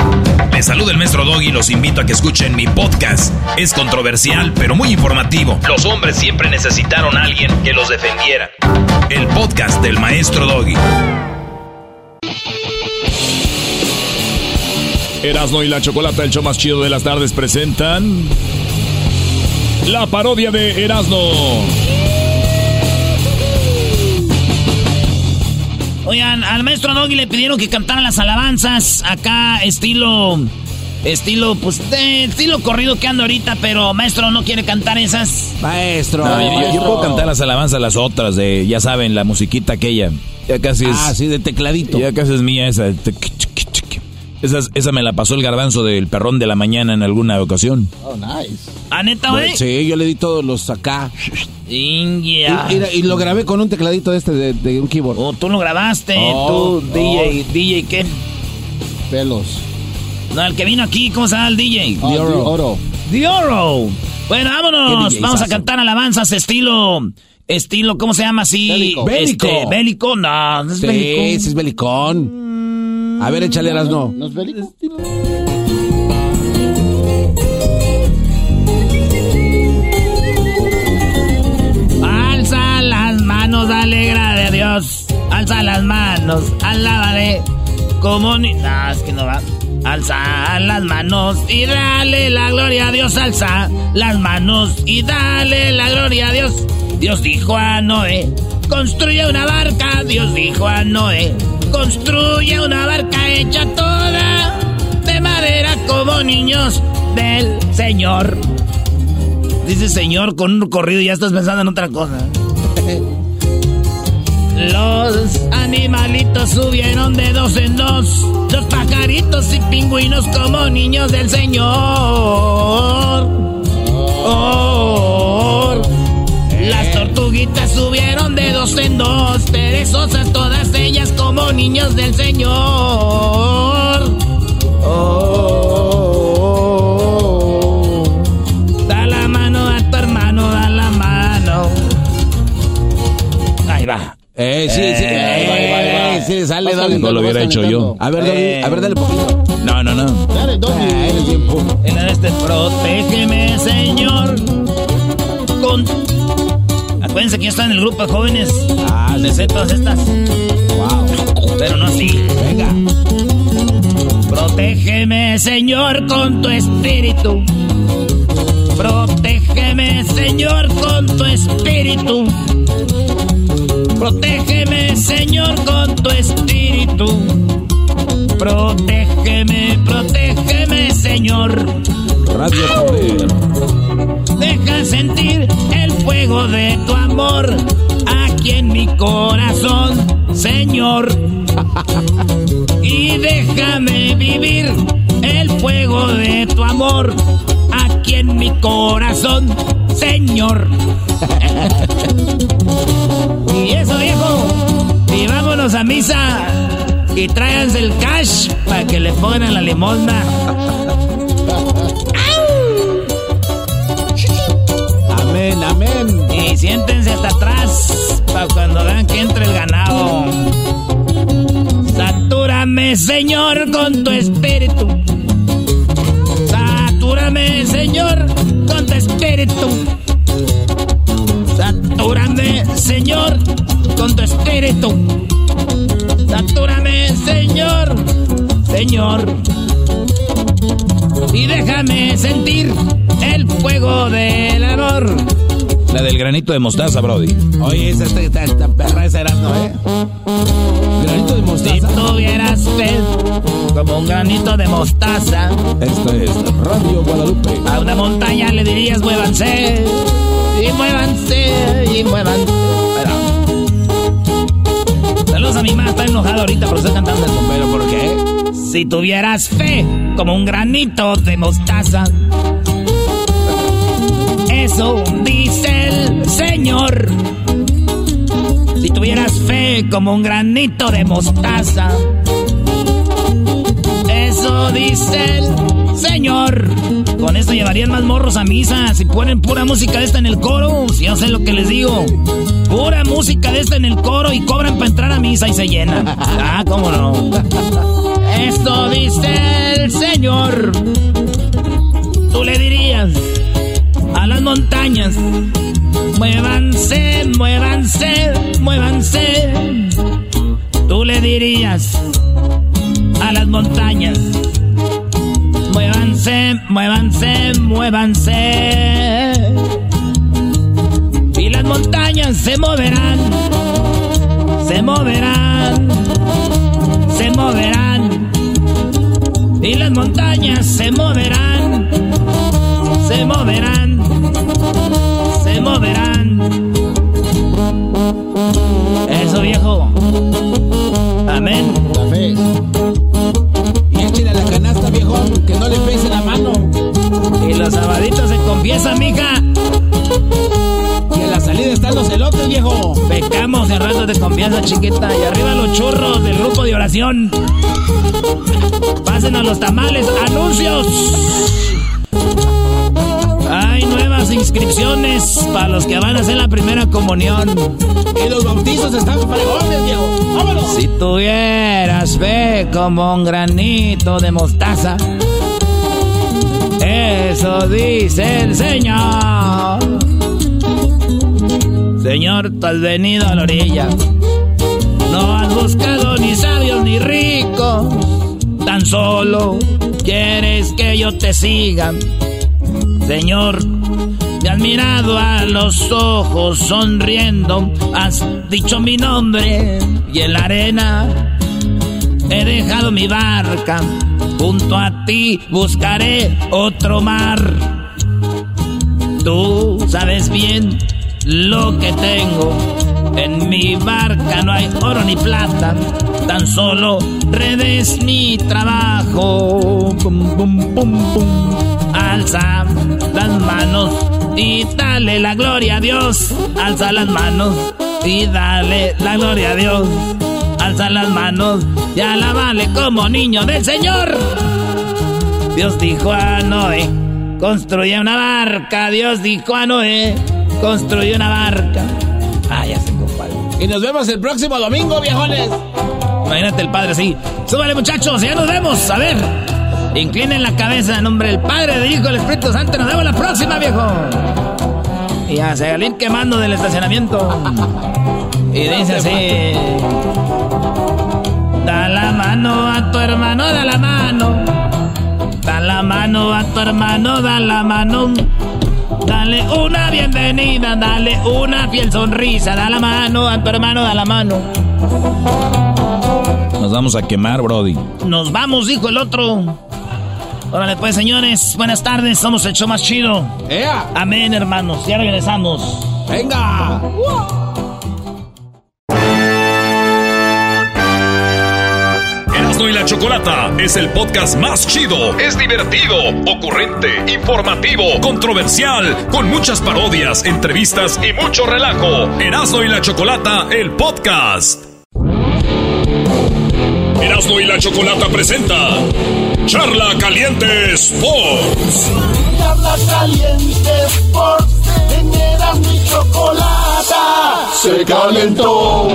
Les saluda el maestro Doggy los invito a que escuchen mi podcast. Es controversial, pero muy informativo. Los hombres siempre necesitaron a alguien que los defendiera. El podcast del maestro Doggy. Erasno y la chocolata, el show más chido de las tardes, presentan. La parodia de Erasno. Oigan, al maestro Doggy le pidieron que cantara las alabanzas acá, estilo. Estilo, pues, eh, estilo corrido que ando ahorita, pero maestro no quiere cantar esas. Maestro. No, yo- yo, yo puedo cantar las alabanzas, las otras, de, ya saben, la musiquita aquella. Ya casi es. Ah, sí, de tecladito. Ya casi es mía esa. Esa, esa me la pasó el garbanzo del perrón de la mañana en alguna ocasión. Oh, nice. ¿A neta, güey? Sí, yo le di todos los acá. Ingia. Y, y- y lo grabé con un tecladito de este de, de un keyboard. Oh, tú lo grabaste, Oh, tú, no. DJ, DJ, ¿qué? Pelos. No, el que vino aquí, ¿cómo se llama el DJ? Ah, Dioro. Oro. Dioro. Bueno, vámonos. Vamos a cantar alabanzas estilo. Estilo, ¿cómo se llama así? Bélico. Este, Bélico. no, no es Sí, bélico. ese es belicón. A ver, échale Erasno. ¿No bélico? Alza las manos, alegra de Dios. Alza las manos, alábale. Como ni. No, es que no va. Alza las manos y dale la gloria a Dios. Alza las manos y dale la gloria a Dios. Dios dijo a Noé: Construye una barca. Dios dijo a Noé: Construye una barca hecha toda de madera como niños del Señor. Dice señor con un corrido y ya estás pensando en otra cosa. Los animalitos subieron de dos en dos. Los pajaritos y pingüinos como niños del Señor. Oh. Las tortuguitas subieron de dos en dos. Perezosas todas ellas como niños del Señor. Oh. Da la mano a tu hermano, da la mano. Ahí va. Eh, sí, sí. Eh, sí, sale, dale. No lo hubiera hecho yo. A ver, Eh. a ver, dale poquito. No, no, no. Dale. Ah, eres bien puro. En este protégeme, Acuérdense que yo estoy en el grupo de jóvenes. Ah, Me sé todas estas. Wow. Pero no así. Venga. Protégeme, Señor, con tu espíritu. Protégeme, Señor, con tu espíritu. Protégeme, Señor, con tu espíritu. Protégeme, protégeme, Señor. Radio Poder. Deja sentir fuego de tu amor aquí en mi corazón, Señor. Y déjame vivir el fuego de tu amor aquí en mi corazón, Señor. y eso, viejo. Y vámonos a misa. Y tráiganse el cash para que le pongan la limosna. Amén. Y siéntense hasta atrás para cuando vean que entre el ganado. Satúrame, Señor, con tu espíritu. Satúrame, Señor, con tu espíritu. Satúrame, Señor, con tu espíritu. Satúrame, Señor, Señor. Y déjame sentir el fuego del amor. La del granito de mostaza, Brody. Oye, esa esta, esta, esta perra esa era, ¿no, eh? Granito de mostaza. Si tuvieras fe como un granito de mostaza, Esto es Radio Guadalupe. a una montaña le dirías muévanse, y muévanse, y muévanse. Saludos a mi mamá, está enojada ahorita por estar cantando el bombero, ¿por qué? Si tuvieras fe como un granito de mostaza, eso dice Señor. Si tuvieras fe como un granito de mostaza, eso dice el Señor. Con eso llevarían más morros a misa. Si ponen pura música de esta en el coro, si sé lo que les digo. Pura música de esta en el coro y cobran para entrar a misa y se llena. Ah, cómo no. Esto dice el Señor. Tú le dirías a las montañas. Muévanse, muévanse, muévanse. Tú le dirías a las montañas. Muévanse, muévanse, muévanse. Y las montañas se moverán, se moverán, se moverán. Y las montañas se moverán, se moverán, se moverán. Eso viejo. Amén. La fe. Y échale a la canasta, viejo, que no le pese la mano. Y los sabaditos se confiesan, mija. Y en la salida están los elotes, viejo. Pecamos en ratos de confianza, chiquita. Y arriba los churros del grupo de oración. Pasen a los tamales. ¡Anuncios! Nuevas inscripciones para los que van a hacer la primera comunión. Y los bautizos están fregones, viejo. ¡Vámonos! Si tuvieras fe como un granito de mostaza, eso dice el Señor. Señor, tú has venido a la orilla. No has buscado ni sabios ni ricos. Tan solo quieres que yo te siga. Señor, has mirado a los ojos sonriendo. Has dicho mi nombre y en la arena he dejado mi barca. Junto a ti buscaré otro mar. Tú sabes bien lo que tengo. En mi barca no hay oro ni plata, tan solo redes mi trabajo. Pum, pum, pum. Alza las manos y dale la gloria a Dios. Alza las manos y dale la gloria a Dios. Alza las manos y alabale como niño del Señor. Dios dijo a Noé, construye una barca. Dios dijo a Noé, construye una barca. Ah, ya se compadre. Y nos vemos el próximo domingo, viejones. Imagínate el padre así. Súbale muchachos, ya nos vemos. A ver. Inclinen la cabeza en nombre del Padre, del Hijo del Espíritu Santo. Nos vemos la próxima, viejo. Y a salir quemando del estacionamiento. Y dice así. Da la mano a tu hermano, da la mano. Da la mano a tu hermano, da la mano. Dale una bienvenida, dale una fiel sonrisa, da la mano a tu hermano, da la mano. Nos vamos a quemar, Brody. Nos vamos, dijo el otro. Órale, pues, señores, buenas tardes, somos el show más chido. Amén, hermanos, ya regresamos. ¡Venga! Erasmo y la Chocolata es el podcast más chido. Es divertido, ocurrente, informativo, controversial, con muchas parodias, entrevistas y mucho relajo. Erasmo y la Chocolata, el podcast. Erasmo y la Chocolata presenta Charla Caliente Sports. Charla Caliente Sports. En Erasmo y Chocolata se calentó.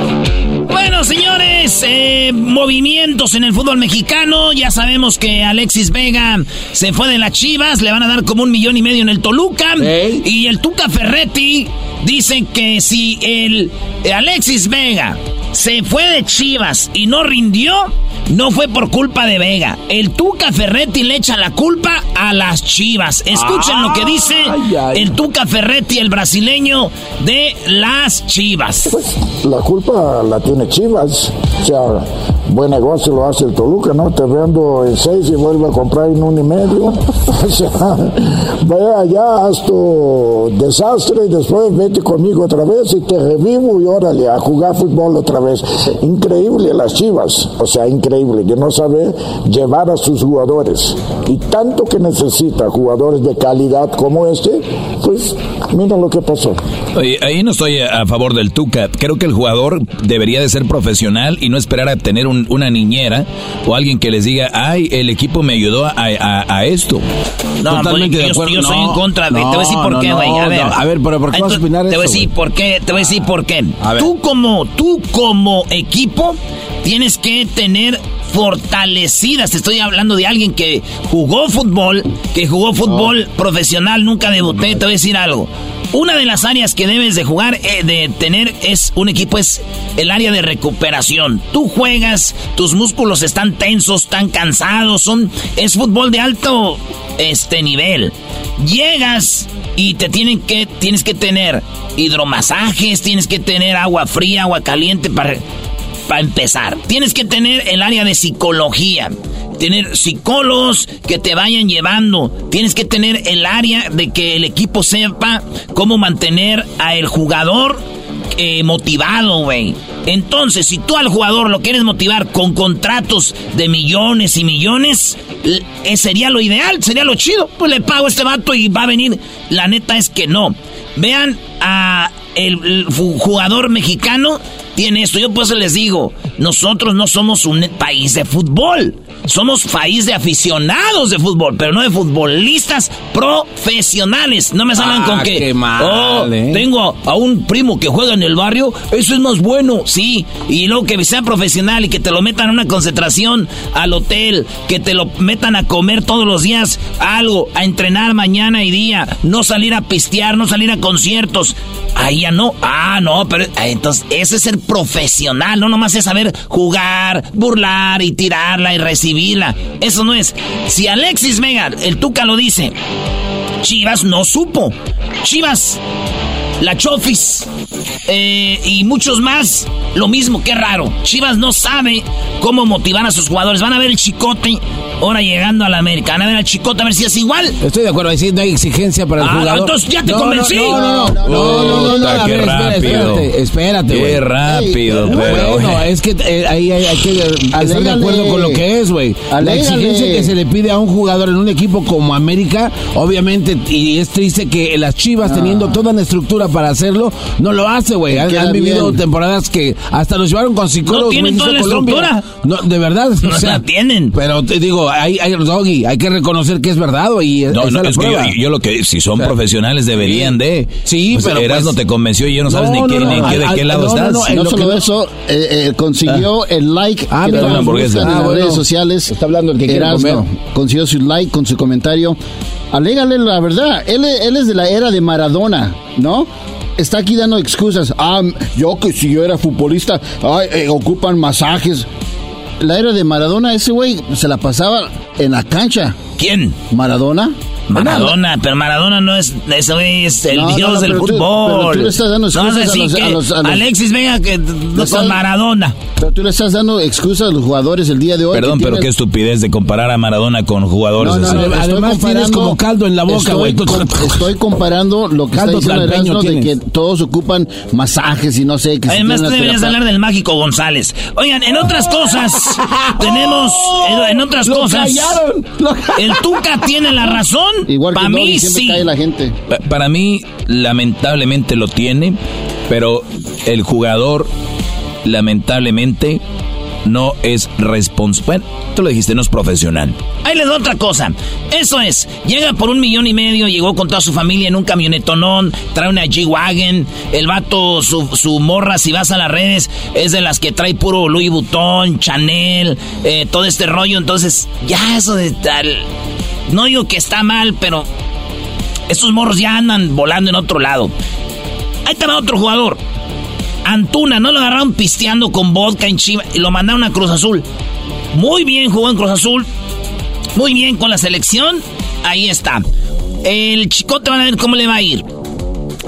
Bueno, señores, eh, movimientos en el fútbol mexicano. Ya sabemos que Alexis Vega se fue de las Chivas. Le van a dar como un millón y medio en el Toluca. Y el Tuca Ferretti dice que si el Alexis Vega se fue de Chivas y no rindió, no fue por culpa de Vega. El Tuca Ferretti le echa la culpa a las Chivas. Escuchen lo que dice el Tuca Ferretti, el brasileño de las Chivas. La culpa la tiene Chivas. O sea, buen negocio lo hace el Toluca, ¿no? Te vendo en seis y vuelve a comprar en un y medio. O sea, ve allá, haz tu desastre y después vete conmigo otra vez y te revivo y órale, a jugar fútbol otra vez. Increíble las Chivas. O sea, increíble. Que no sabe llevar a sus jugadores. Y tanto que necesita jugadores de calidad como este, pues mira lo que pasó. Oye, ahí no estoy a favor del Tuca. Creo que el jugador debería de ser profesional y no esperar a tener un- una niñera o alguien que les diga, ay, el equipo me ayudó a, a- a esto. No, pues, yo, yo soy en contra de. te voy a decir por qué, güey. a ver, A ver, pero ¿por qué vas a opinar Te eso, voy a decir por qué. Te voy a decir por qué. ver. Tú como, tú como equipo tienes que tener fortalecidas. Te estoy hablando de alguien que jugó fútbol, que jugó fútbol profesional, nunca debuté. Te voy a decir algo. Una de las áreas que debes de jugar, eh, de tener es un equipo, es el área de recuperación. Tú juegas, tus músculos están tensos, están cansados, son, es fútbol de alto este nivel. Llegas y te tienen que, tienes que tener hidromasajes, tienes que tener agua fría, agua caliente para, para empezar. Tienes que tener el área de psicología. Tener psicólogos que te vayan llevando. Tienes que tener el área de que el equipo sepa cómo mantener a el jugador eh, motivado, güey. Entonces, si tú al jugador lo quieres motivar con contratos de millones y millones, eh, sería lo ideal, sería lo chido. Pues le pago a este vato y va a venir. La neta es que no. Vean a el, jugador mexicano tiene esto. Yo pues les digo, nosotros no somos un país de fútbol. Somos país de aficionados de fútbol, pero no de futbolistas profesionales. No me salgan Ah, con que qué mal, "Oh, ¿eh?" tengo a un primo que juega en el barrio, eso es más bueno, sí. Y luego que sea profesional y que te lo metan a una concentración al hotel, que te lo metan a comer todos los días algo, a entrenar mañana y día, no salir a pistear, no salir a conciertos. Ahí ya no. Ah, no, pero ah, entonces ese es el profesional, no nomás es saber jugar, burlar y tirarla y recibirla. Eso no es. Si Alexis Vega, el Tuca lo dice, Chivas no supo. Chivas, la Chofis eh, y muchos más, lo mismo, qué raro. Chivas no sabe cómo motivar a sus jugadores. Van a ver el chicote ahora llegando a la América. Van a ver al chicote a ver si es igual. Estoy de acuerdo, ahí no hay exigencia para el Ah, jugador. entonces ya te No, no, convencí. No, no, no, no, no, no, no, Puta, a qué rápido. espérate, espérate, Qué güey. rápido, pero, Bueno, güey. es que eh, ahí hay, hay que estar de acuerdo con lo que es, güey. La exigencia que se le pide a un jugador en un equipo como América, obviamente, y es triste que las Chivas, teniendo toda la estructura para hacerlo, no lo hace, güey. Han, vivido bien. temporadas que hasta los llevaron con psicólogos. No tienen güey, toda la Colombia. No, de verdad. No o sea, la tienen. Pero te digo, hay, hay, Doggy, hay que reconocer que es verdad, y No, esa no, la es que yo, lo que, si son O sea, profesionales deberían de. Sí, Pues pero Erasmo pues- te convenció y yo no sabes No, ni, qué, no, ni no, qué- de qué lado estás. no, No lo solo que eso, eh, eh, consiguió el like. Ah, que una hamburguesa. en Ah, las bueno. redes sociales. Está hablando el que Erasmo. comer. Consiguió su like con su comentario. Alégale la verdad. Él, él es de la era de Maradona, ¿no? Está aquí dando excusas. Ah, yo que si yo era futbolista, ay, eh, ocupan masajes. La era de Maradona, ese güey se la pasaba en la cancha. ¿Quién? Maradona. Maradona, pero Maradona no es, güey es el No, dios no, del tú- fútbol. pero tú le estás dando no vas a excusas a decir los- que a los- a los- Alexis venga que no con Maradona. Pero tú le estás dando excusas a los jugadores el día de hoy. Perdón, pero qué estupidez de comparar a Maradona con jugadores No, no, así. no, estoy Además, tienes como caldo en la boca, estoy güey. Tú- com- Estoy comparando lo que Caldo está diciendo Erasmo de que todos ocupan masajes y no sé. Que si Además, tú deberías hablar del mágico González. Oigan, en otras cosas, tenemos, en, en otras Lo cosas, callaron, lo el Tuca tiene la razón. Igual que Para Doggy, mí siempre sí. cae la gente. Pa- Para mí, lamentablemente lo tiene, pero el jugador, lamentablemente, no es responsable. Bueno, tú lo dijiste, no es profesional. Ahí les doy otra cosa. Eso es, llega por un millón y medio, llegó con toda su familia en un camionetonón, trae una G-Wagon, el vato, su, su morra, si vas a las redes, es de las que trae puro Louis Vuitton, Chanel, eh, todo este rollo. Entonces, ya eso de tal... No digo que está mal, pero estos morros ya andan volando en otro lado. Ahí va otro jugador. Antuna, no lo agarraron pisteando con vodka en Chivas y lo mandaron a Cruz Azul. Muy bien jugó en Cruz Azul. Muy bien con la selección. Ahí está. El chicote van a ver cómo le va a ir.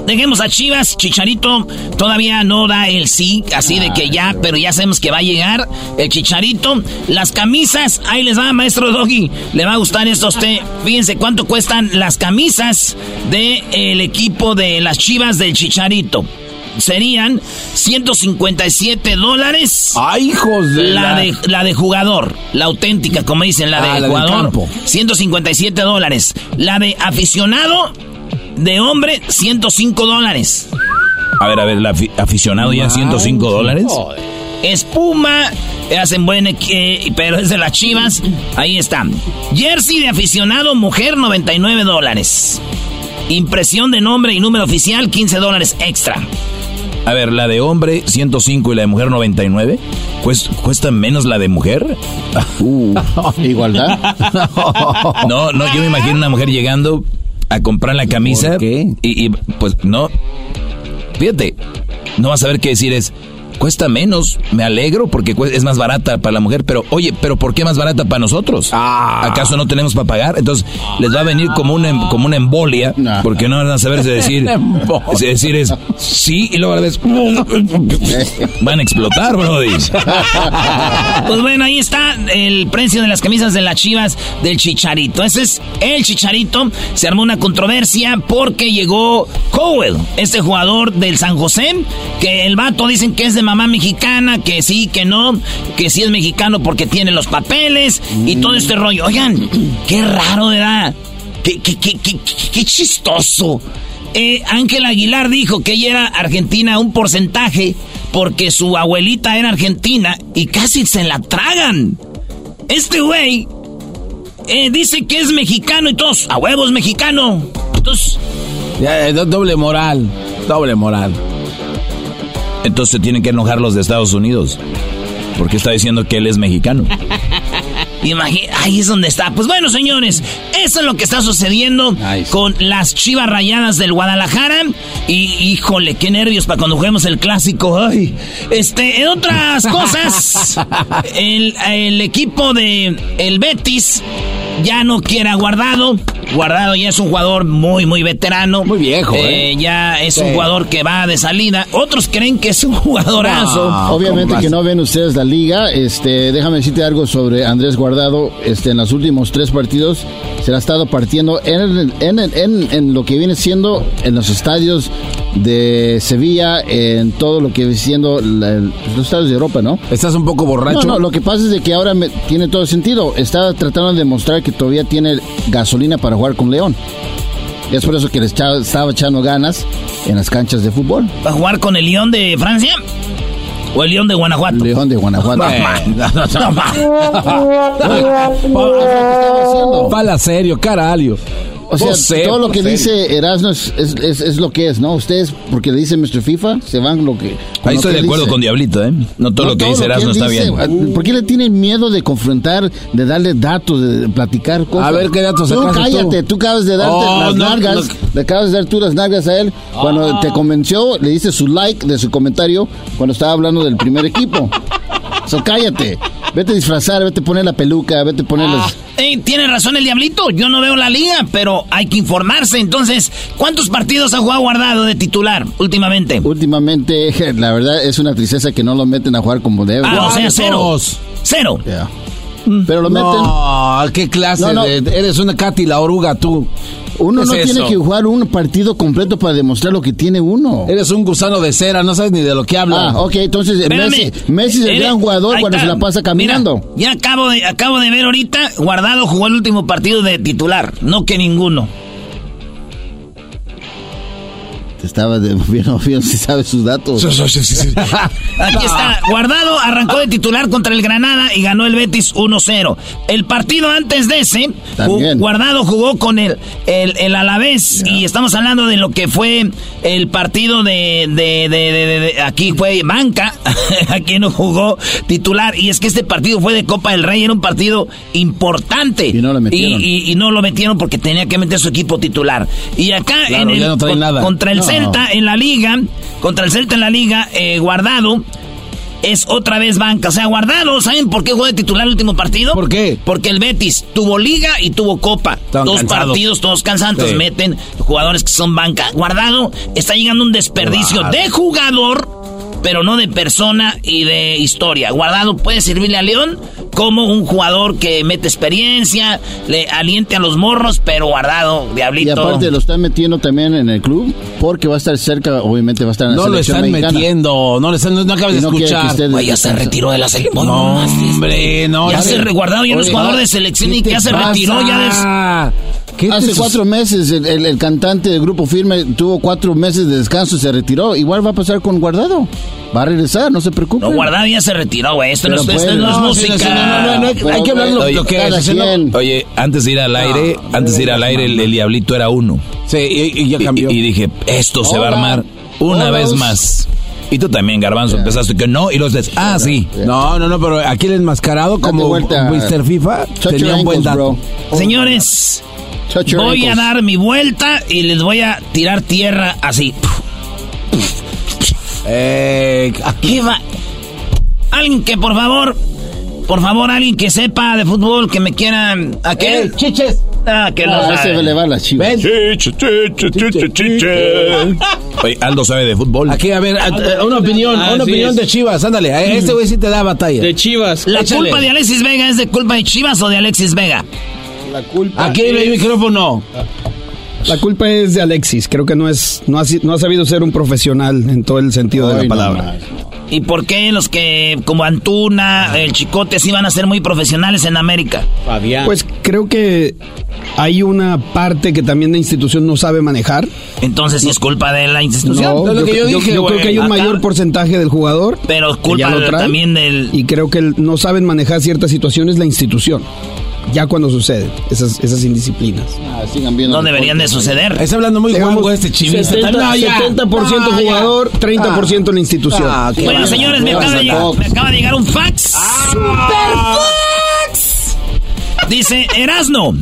Dejemos a Chivas, Chicharito todavía no da el sí, así de que ya, pero ya sabemos que va a llegar el Chicharito. Las camisas, ahí les va, maestro Doggy, le va a gustar esto a usted. Fíjense cuánto cuestan las camisas del equipo de las Chivas del Chicharito. Serían 157 dólares. ¡Ay, hijos de la, la- de la de jugador, la auténtica, como dicen, la de Ah, la jugador. campo. 157 dólares. La de aficionado de hombre, 105 dólares. A ver, a ver, el afi- aficionado ya 105 dólares. Espuma, hacen buen, eh, pero es de las chivas. Ahí está. Jersey de aficionado mujer, 99 dólares. Impresión de nombre y número oficial, 15 dólares extra. A ver, la de hombre 105 y la de mujer 99. Pues, ¿Cuesta menos la de mujer? Uh, Igualdad. No, no, yo me imagino una mujer llegando a comprar la camisa. Y, y, pues no. Fíjate, no vas a saber qué decir es. Cuesta menos, me alegro porque es más barata para la mujer, pero oye, pero ¿por qué más barata para nosotros? ¿Acaso no tenemos para pagar? Entonces les va a venir como una, em- como una embolia, porque no van a saber si decir, si decir es sí y luego a la vez van a explotar, brody. Pues bueno, ahí está el precio de las camisas de las chivas del Chicharito. Ese es el Chicharito. Se armó una controversia porque llegó Cowell, este jugador del San José, que el vato dicen que es de mamá mexicana, que sí, que no, que sí es mexicano porque tiene los papeles y todo este rollo. Oigan, qué raro, ¿verdad? Qué, qué, qué, qué, qué- qué chistoso. Eh, Ángel Aguilar dijo que ella era argentina un porcentaje porque su abuelita era argentina y casi se la tragan. Este güey eh, dice que es mexicano y todos, a huevos mexicano. Entonces, Ya, eh, do- doble moral. Doble moral. Entonces se tienen que enojar los de Estados Unidos. Porque está diciendo que él es mexicano. imagi- ahí es donde está. Pues bueno, señores, eso es lo que está sucediendo con las chivas rayadas del Guadalajara. Y híjole, qué nervios para cuando juguemos el clásico. Ay, este, en otras cosas, el, el equipo de el Betis ya no quiere a Guardado. Guardado ya es un jugador muy, muy veterano. Muy viejo, ¿eh? Ya es Sí. un jugador que va de salida. Otros creen que es un jugadorazo. Obviamente que no ven ustedes la liga. Este, déjame decirte algo sobre Andrés Guardado. Este, en los últimos tres partidos se la ha estado partiendo en, el- en, en, en lo que viene siendo en los estadios de Sevilla, en todo lo que viene siendo la- los estadios de Europa, ¿no? ¿Estás un poco borracho? No, no, lo que pasa es de que ahora me- tiene todo sentido. Está tratando de demostrar que todavía tiene gasolina para jugar con León. Y es por eso que le estaba echando ganas en las canchas de fútbol. ¿Va a jugar con el León de Francia? ¿O el León de Guanajuato? León de Guanajuato. No, ma. Fala serio, cara alio. O sea, sé, todo lo que dice Erasmo es, es, es- es lo que es, ¿no? Ustedes, porque le dicen Mr. FIFA, se van lo que... Ahí estoy de acuerdo dice. con Diablito, ¿eh? No todo No lo que todo dice Erasmo está dice. bien. ¿Por qué le tienen miedo de confrontar, de darle datos, de platicar cosas? A ver, ¿qué datos Tú cállate, tú acabas de darte Oh, las no, nalgas, no. le acabas de dar tú las nalgas a él. Cuando te convenció, le dice su like de su comentario cuando estaba hablando del primer equipo. So, cállate. Vete a disfrazar, vete a poner la peluca, vete a poner los... Ey, tiene razón el diablito, yo no veo la liga, pero hay que informarse. Entonces, ¿cuántos partidos ha jugado guardado de titular últimamente? Últimamente, la verdad, es una tristeza que no lo meten a jugar como debe. Ah, o sea, cero. Cero. Yeah. Pero lo meten... No, qué clase No, no. de- Eres una Katy la oruga, tú. Uno ¿Qué no es tiene eso? que jugar un partido completo para demostrar lo que tiene uno. Eres un gusano de cera, no sabes ni de lo que hablas. Ah, ok, entonces Espérame. Messi, Messi es el Eres- gran jugador cuando se la pasa caminando. Mira, ya acabo de, acabo de ver ahorita, Guardado jugó el último partido de titular, no que ninguno. Te estaba de, bien obvio si sabes sus datos. Aquí está, Guardado arrancó de titular contra el Granada y ganó el Betis 1-0. El partido antes de ese, También. Guardado jugó con el, el, el Alavés y estamos hablando de lo que fue el partido de, de, de- de- de- de- aquí fue banca, aquí no jugó titular y es que este partido fue de Copa del Rey, era un partido importante. Y no lo metieron. Y, y- y no lo metieron porque tenía que meter su equipo titular. Y acá Claro, en el, no trae con- nada. contra el No. Celta en la liga, contra el Celta en la liga, eh, Guardado es otra vez banca. O sea, Guardado, ¿saben por qué jugó de titular el último partido? ¿Por qué? Porque el Betis tuvo liga y tuvo copa. Dos cansados. partidos, todos cansantes, Sí. meten jugadores que son banca. Guardado está llegando un desperdicio Guardado. de jugador, pero no de persona y de historia. Guardado puede servirle a León como un jugador que mete experiencia, le aliente a los morros, pero Guardado, Y diablito. aparte lo están metiendo también en el club porque va a estar cerca, obviamente va a estar en la No lo selección están mexicana. metiendo, no, le están, no, no acabas Y de no escuchar. Güey, ya se retiró de la selección. No, hombre, no. Ya se reguardado, ya no es Oye, jugador ah, de selección ¿qué y ya se retiró ya? ¿Qué Hace cuatro meses el, el- el cantante del grupo firme tuvo cuatro meses de descanso y se retiró. Igual va a pasar con Guardado. Va a regresar, no se preocupe. No, Guardado ya se retiró, güey. Esto, no, esto puede- no es no, sí, música. sí, no, no, no, no, Hay- hay que hablar lo, Oye, que. Oye, antes de ir al aire, antes de ir al aire, el, el diablito era uno. Sí, y, y ya cambió. y dije, esto se va a armar una Hola. vez más. Y tú también, Garbanzo, empezaste que no, y los des, ah, sí. No, no, no, pero aquí el enmascarado como. Mr. FIFA tenía un buen dato. bro. Señores, voy a dar mi vuelta y les voy a tirar tierra así. Eh, Aquí va. Alguien que, por favor, por favor, alguien que sepa de fútbol, que me quiera... ¿A qué? eh, chiches. Ah, que no Ah, ese sabe. le va a las chivas. Ven. Chiche, chiche, chiche, chiche. Oye, Aldo sabe de fútbol. Aquí, a ver, a- a- una opinión, Ah, una sí, opinión es. de Chivas, ándale. a Este güey sí te da batalla. De Chivas. ¿La Échale. culpa de Alexis Vega es de culpa de Chivas o de Alexis Vega? La culpa. Aquí en el micrófono. La culpa es de Alexis. Creo que no es, no ha, no ha sabido ser un profesional en todo el sentido de la no palabra. ¿Y por qué los que, como Antuna, el Chicote, sí van a ser muy profesionales en América? Pues creo que hay una parte que también la institución no sabe manejar. Entonces, sí es culpa de la institución. No, es lo yo, que yo yo- dije, yo creo que hay un Acá- mayor porcentaje del jugador. Pero que culpa ya lo trae, también del... Y creo que no saben manejar ciertas situaciones la institución. Ya cuando suceden esas, esas indisciplinas. Ah, sigan viendo No deporte. deberían de suceder. Está hablando muy guango este chivista. 70%, No, ya. 70% Ah, ya. jugador, 30% la institución. Ah, Bueno, señores, me acaba, llegar, me acaba de llegar un fax. fax! Dice, Erasno,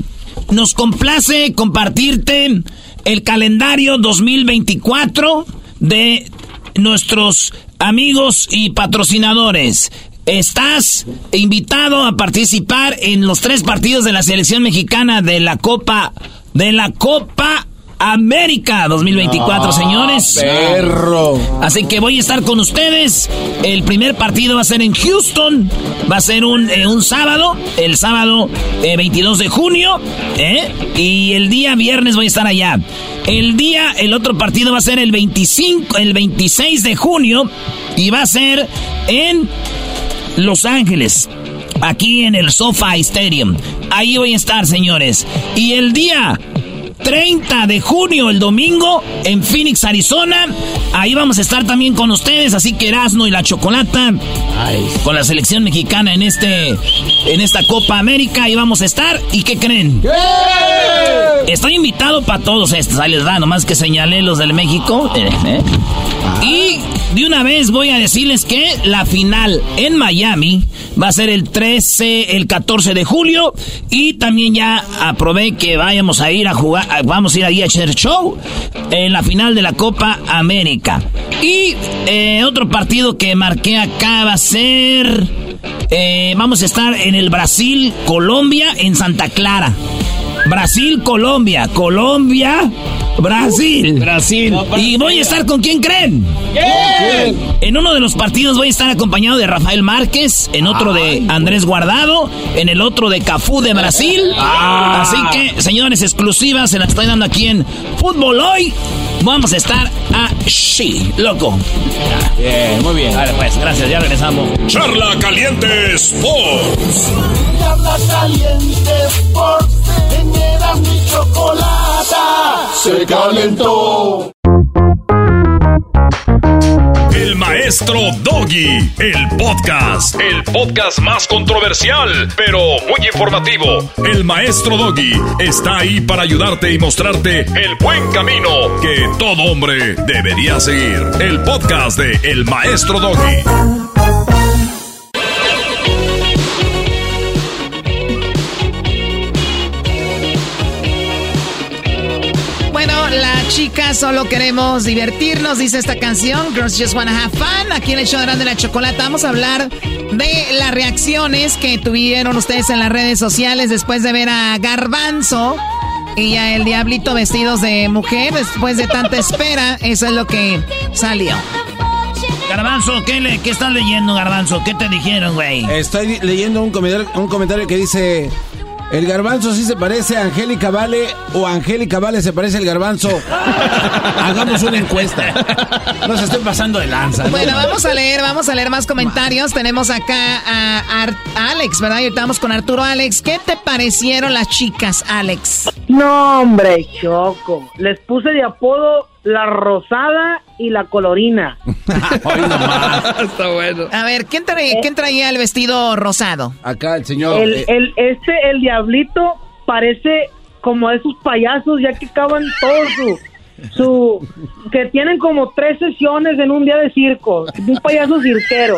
nos complace compartirte el calendario 2024 de nuestros amigos y patrocinadores. Estás invitado a participar en los tres partidos de la selección mexicana de la Copa de la Copa América 2024, señores. Perro. Así que voy a estar con ustedes. El primer partido va a ser en Houston. Va a ser un, eh, un sábado. El sábado eh, 22 de junio. ¿eh? Y el día viernes voy a estar allá. El día, el otro partido va a ser el 25, el 26 de junio. Y va a ser en Los Ángeles. Aquí en el SoFi Stadium. Ahí voy a estar, señores. Y el día 30 de junio, el domingo, en Phoenix, Arizona. Ahí vamos a estar también con ustedes, así que Erasmo y la Chocolata con la selección mexicana en este en esta Copa América. Ahí vamos a estar. ¿Y qué creen? Estoy invitado para todos estos. Ahí les da, nomás que señalé los del México. Eh, eh. Y de una vez voy a decirles que la final en Miami va a ser el 13, el 14 de julio. Y también ya aprobé que vayamos a ir a jugar, vamos a ir ahí a hacer show en la final de la Copa América. Y eh, otro partido que marqué acá va a ser Eh, vamos a estar en el Brasil, Colombia, en Santa Clara. Brasil, Colombia, Colombia, Brasil. Brasil. ¿Y voy a estar con quién creen? En uno de los partidos voy a estar acompañado de Rafael Márquez, en otro de Andrés Guardado, en el otro de Cafú de Brasil. Ah. Así que, señores, exclusivas se las estoy dando aquí en Fútbol Hoy. Vamos a estar así, loco. Bien, muy bien. Vale, pues, gracias, ya regresamos. Charla Caliente Sports. Charla Caliente Sports. En Eras mi chocolata. Se calentó. El maestro Doggy, el podcast, el podcast más controversial, pero muy informativo. El maestro Doggy está ahí para ayudarte y mostrarte el buen camino que todo hombre debería seguir. El podcast de El maestro Doggy. Bueno, la chica solo queremos divertirnos, dice esta canción. Girls Just Wanna Have Fun. Aquí en el show de Grande la Chocolata vamos a hablar de las reacciones que tuvieron ustedes en las redes sociales después de ver a Garbanzo y a el Diablito vestidos de mujer. Después de tanta espera, eso es lo que salió. Garbanzo, ¿qué, le, ¿qué estás leyendo, Garbanzo? ¿Qué te dijeron, güey? Estoy leyendo un comentario, un comentario que dice... El garbanzo sí se parece a Angélica Vale o Angélica Vale se parece al garbanzo. Hagamos una encuesta. No se estén pasando de lanza. ¿no? Bueno, vamos a leer, vamos a leer más comentarios. Tenemos acá a, Ar- a Alex, ¿verdad? Y ahorita vamos con Arturo. Alex, ¿qué te parecieron las chicas, Alex? No, hombre, Choco. Les puse de apodo la rosada y la colorina. Está bueno. A ver, ¿quién, trae- quién traía el vestido rosado? Acá el señor. El, eh, el, este, el diablito, parece como esos payasos ya que acaban todo su, su... que tienen como tres sesiones en un día de circo. Un payaso cirquero.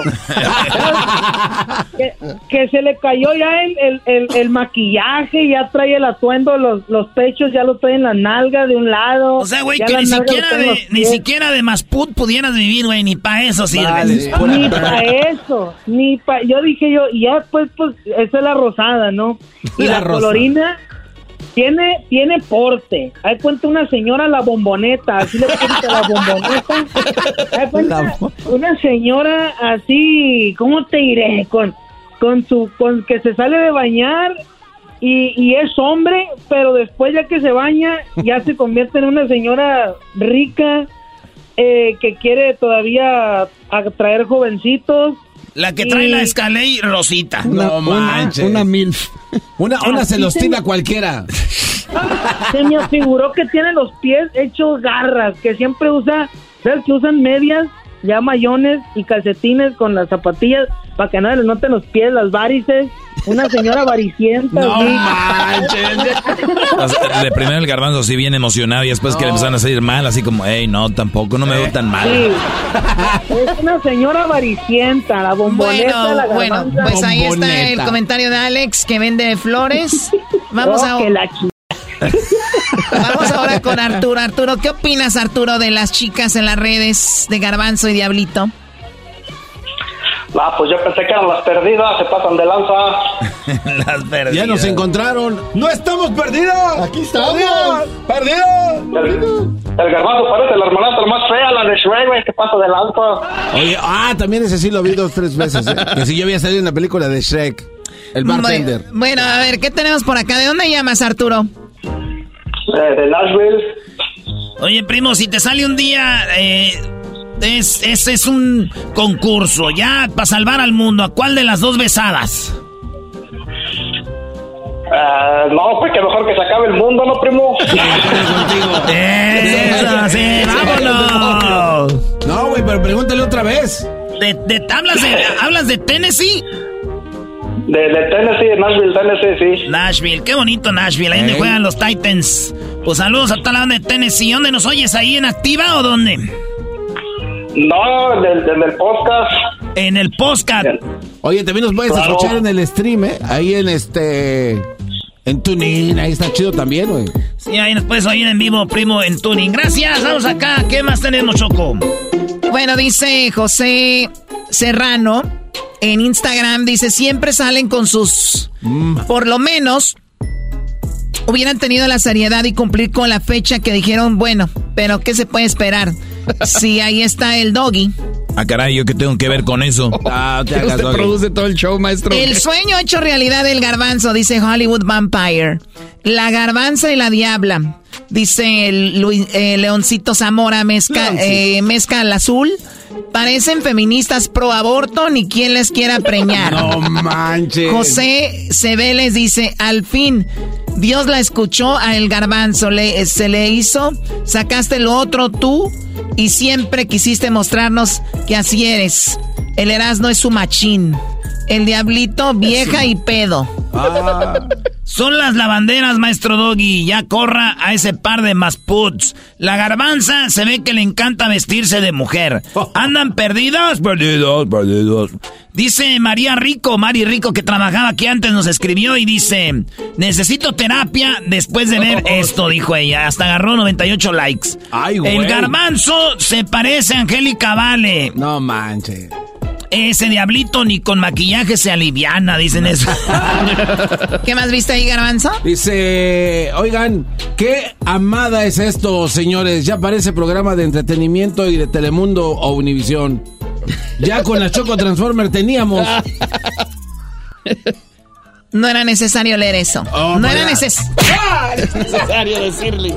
que, que se le cayó ya el, el, el, el maquillaje, ya trae el atuendo, los, los pechos ya lo trae en la nalga de un lado. O sea, güey, que ni siquiera, de, ni siquiera de Masput pudieras vivir, güey, ni para eso sirves. Vale, Ni para eso, ni para... Yo dije yo, y ya después, pues, esa es la rosada, ¿no? Y La la, rosa. colorina tiene tiene porte. Hay cuenta una señora la bomboneta, así le cuenta la bomboneta. Hay cuenta una señora así, ¿cómo te diré? Con, con su... con que se sale de bañar... Y, y es hombre, pero después ya que se baña, ya se convierte en una señora rica, eh, que quiere todavía atraer jovencitos. La que trae Y- la escalé Rosita. no manches. Una MILF. Una, una celostina se- cualquiera. Se me afiguró que tiene los pies hechos garras, que siempre usa, ¿sabes? Que usan medias, ya mayones y calcetines con las zapatillas para que no les noten los pies, las varices. Una señora varicienta. No así. O sea, de primero el garbanzo sí bien emocionado y después que le empezaron a salir mal, así como, hey, no, tampoco, no me veo tan mal. Sí. Es una señora varicienta, la bomboneta, Bueno, la bueno, garbanza. pues ahí está el comentario de Alex que vende flores. Vamos, Oh, a, que la vamos ahora con Arturo. Arturo, ¿qué opinas, Arturo, de las chicas en las redes de Garbanzo y Diablito? Ah, pues yo pensé que eran las perdidas, se pasan de lanza. Las perdidas. Ya nos encontraron. ¡No estamos perdidos! Aquí estamos. ¡Perdidos! El, el garbanzo parece la hermanastra más fea, la de Shrek, güey, que pasa de lanza. Oye, ah, también ese sí lo vi dos, tres veces. ¿eh? Que si yo había salido en la película de Shrek. El bartender. Bueno, bueno, a ver, ¿qué tenemos por acá? ¿De dónde llamas, Arturo? Eh, de Nashville. Oye, primo, si te sale un día, eh, es, es, es un concurso, ya para salvar al mundo. ¿A cuál de las dos besadas? Eh, no, pues que mejor que se acabe el mundo, ¿no, primo? Eso, sí, vámonos. No, güey, pero pregúntale otra vez. De, de- ¿hablas, de, ¿Hablas de Tennessee? De, de Tennessee, Nashville, Tennessee, sí. Nashville, qué bonito Nashville, ahí donde juegan los Titans. Pues saludos a toda la banda de Tennessee. ¿Dónde nos oyes? ¿Ahí en Activa o dónde? No, desde el podcast. En el podcast. Oye, también nos puedes Claro. escuchar en el stream, ¿eh? Ahí en este. En TuneIn, ahí está chido también, güey. Sí, ahí nos puedes oír en vivo, primo, en tuning. Gracias, vamos acá. ¿Qué más tenemos, Choco? Bueno, dice José Serrano en Instagram, dice, siempre salen con sus... Por lo menos hubieran tenido la seriedad y cumplir con la fecha que dijeron, bueno, pero ¿qué se puede esperar? Si ahí está el doggy. Ah, caray, ¿yo qué tengo que ver con eso? Ah, te usted produce todo el show, maestro. El sueño hecho realidad del garbanzo, dice Hollywood Vampire. La garbanza y la diabla. Dice el, eh, Leoncito Zamora Mezca, eh, Mezca al Azul. Parecen feministas pro aborto ni quien les quiera preñar. no manches. José Cebeles dice, al fin, Dios la escuchó a el garbanzo, le, se le hizo, sacaste lo otro tú y siempre quisiste mostrarnos que así eres. El Erasmo es su machín. El diablito vieja y pedo. Ah. Son las lavanderas, maestro Doggy. Ya corra a ese par de masputs. La garbanza se ve que le encanta vestirse de mujer. ¿Andan perdidos? Perdidos, perdidos. Dice María Rico, Mari Rico, que trabajaba aquí antes, nos escribió y dice: Necesito terapia después de ver esto, dijo ella. Hasta agarró 98 likes. El garbanzo se parece a Angélica Vale. No manches. Ese diablito ni con maquillaje se aliviana, dicen eso. ¿Qué más viste ahí, Garbanzo? Dice, oigan, qué amada es esto, señores. Ya parece programa de entretenimiento y de Telemundo o Univisión. Ya con la Choco Transformer teníamos. No era necesario leer eso. Oh, no era neces- Ah, es necesario decirle.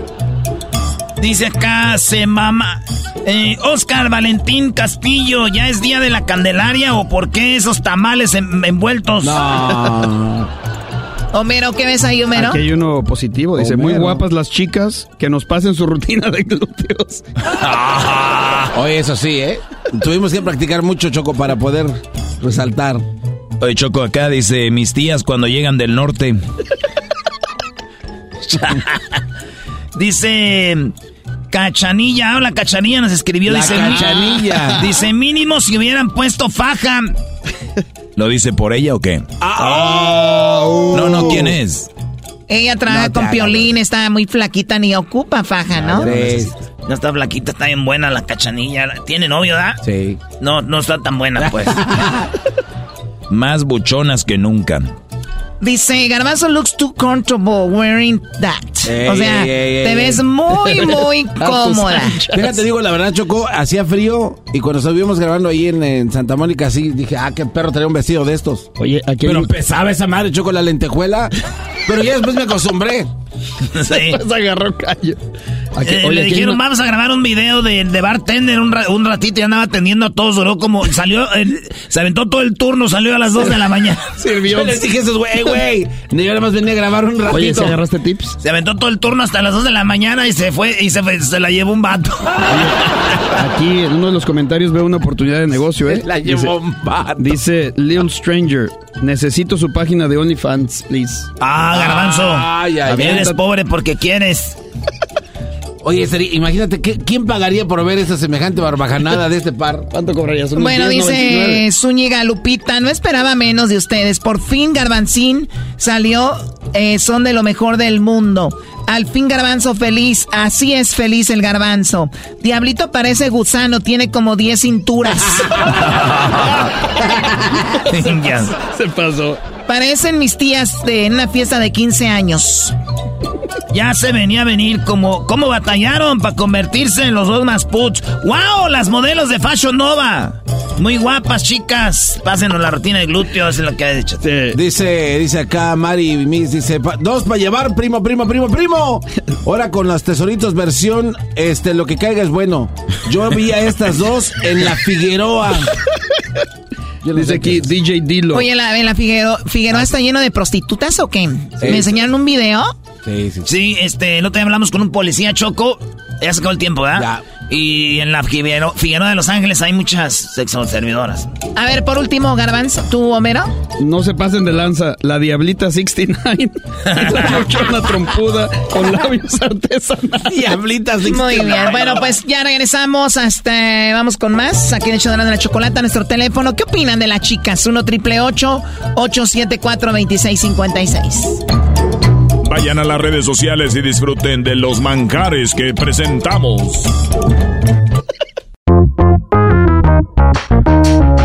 Dice acá, se mama. Eh, Oscar Valentín Castillo, ¿ya es día de la Candelaria o por qué esos tamales en- envueltos? Homero, ¿qué ves ahí, Homero? Aquí hay uno positivo. Dice, muy guapas las chicas que nos pasen su rutina de glúteos. Oye, eso sí, ¿eh? Tuvimos que practicar mucho, Choco, para poder resaltar. Oye, Choco, acá dice, mis tías cuando llegan del norte. Dice Cachanilla, habla Cachanilla, nos escribió. La dice, Cachanilla. Dice, mínimo si hubieran puesto faja. ¿Lo dice por ella o qué? Ah. No, no, ¿quién es? Ella trabaja No con Piolín, está muy flaquita, ni ocupa faja, ¿no? No está flaquita, está bien buena la Cachanilla. ¿Tiene novio, da? Sí. No, no está tan buena, pues. Más buchonas que nunca. Dice, Garbanzo looks too comfortable wearing that. Ey, o sea, ey, ey, te ves muy, muy cómoda. Fíjate, digo, la verdad, Choco, hacía frío y cuando estuvimos grabando ahí en, en Santa Mónica, sí, dije, ah, qué perro traía un vestido de estos. Oye, aquí Pero pesaba esa madre, Choco, la lentejuela. Pero ya después me acostumbré. Sí. Se agarró callo. Aquí- Eh, oye, le dijeron, una- vamos a grabar un video de, de bartender un, ra- un ratito y andaba atendiendo a todos, duró como, salió, eh, se aventó todo el turno, salió a las 2 de la mañana. Yo les dije esos, güey, güey. Yo nada más venía a grabar un ratito. Oye, ¿se agarraste tips? Se aventó todo el turno hasta las 2 de la mañana y se fue y se, fue- se la llevó un vato. Aquí en uno de los comentarios veo una oportunidad de negocio, ¿eh? La Dice- llevó un vato. Dice Little Stranger, necesito su página de OnlyFans, please. Ah, garbanzo. Ay, ay, ay. Eres pobre porque quieres. Oye, Seri, imagínate, ¿qué- ¿quién pagaría por ver esa semejante barbajanada de este par? ¿Cuánto cobrarías? ¿Unos Bueno, 10.99? dice Zúñiga Lupita, no esperaba menos de ustedes. Por fin Garbanzín salió, eh, son de lo mejor del mundo. Al fin Garbanzo feliz, así es feliz el Garbanzo. Diablito parece gusano, tiene como 10 cinturas. Se pasó. Parecen mis tías de en una fiesta de 15 años. Ya se venía a venir como cómo batallaron para convertirse en los dos más puts. ¡Wow! Las modelos de Fashion Nova. Muy guapas, chicas. Pásenos la rutina de glúteos, es lo que ha dicho. Dice, dice acá Mari Miss, dice, "Pa- dos para llevar, primo, primo, primo, primo. Ahora con las tesoritos versión, este, lo que caiga es bueno. Yo vi a estas dos en la Figueroa. Yo no Dice aquí. DJ Dilo. Oye, la, la Figueroa, Figueroa está lleno de prostitutas o qué? ¿Me enseñaron un video? Sí, sí. Sí, este, el otro día hablamos con un policía choco. Ya sacó el tiempo, ¿verdad? Ya. Y en la Figueroa, Figueroa de Los Ángeles hay muchas sexo servidoras. A ver, por último, Garbanzo, ¿tú, Homero? No se pasen de lanza. La Diablita 69. la buchona trompuda con labios artesanales. Diablitas. Muy bien, bueno, pues ya regresamos hasta, vamos con más, aquí en show de la, de la chocolata, nuestro teléfono. ¿Qué opinan de las chicas? 1 triple 874 2656 Vayan a las redes sociales y disfruten de los manjares que presentamos.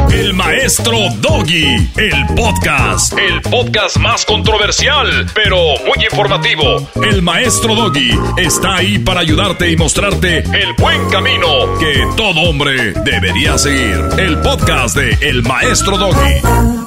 El maestro Doggy, el podcast, el podcast más controversial, pero muy informativo. El maestro Doggy está ahí para ayudarte y mostrarte el buen camino que todo hombre debería seguir. El podcast de El maestro Doggy.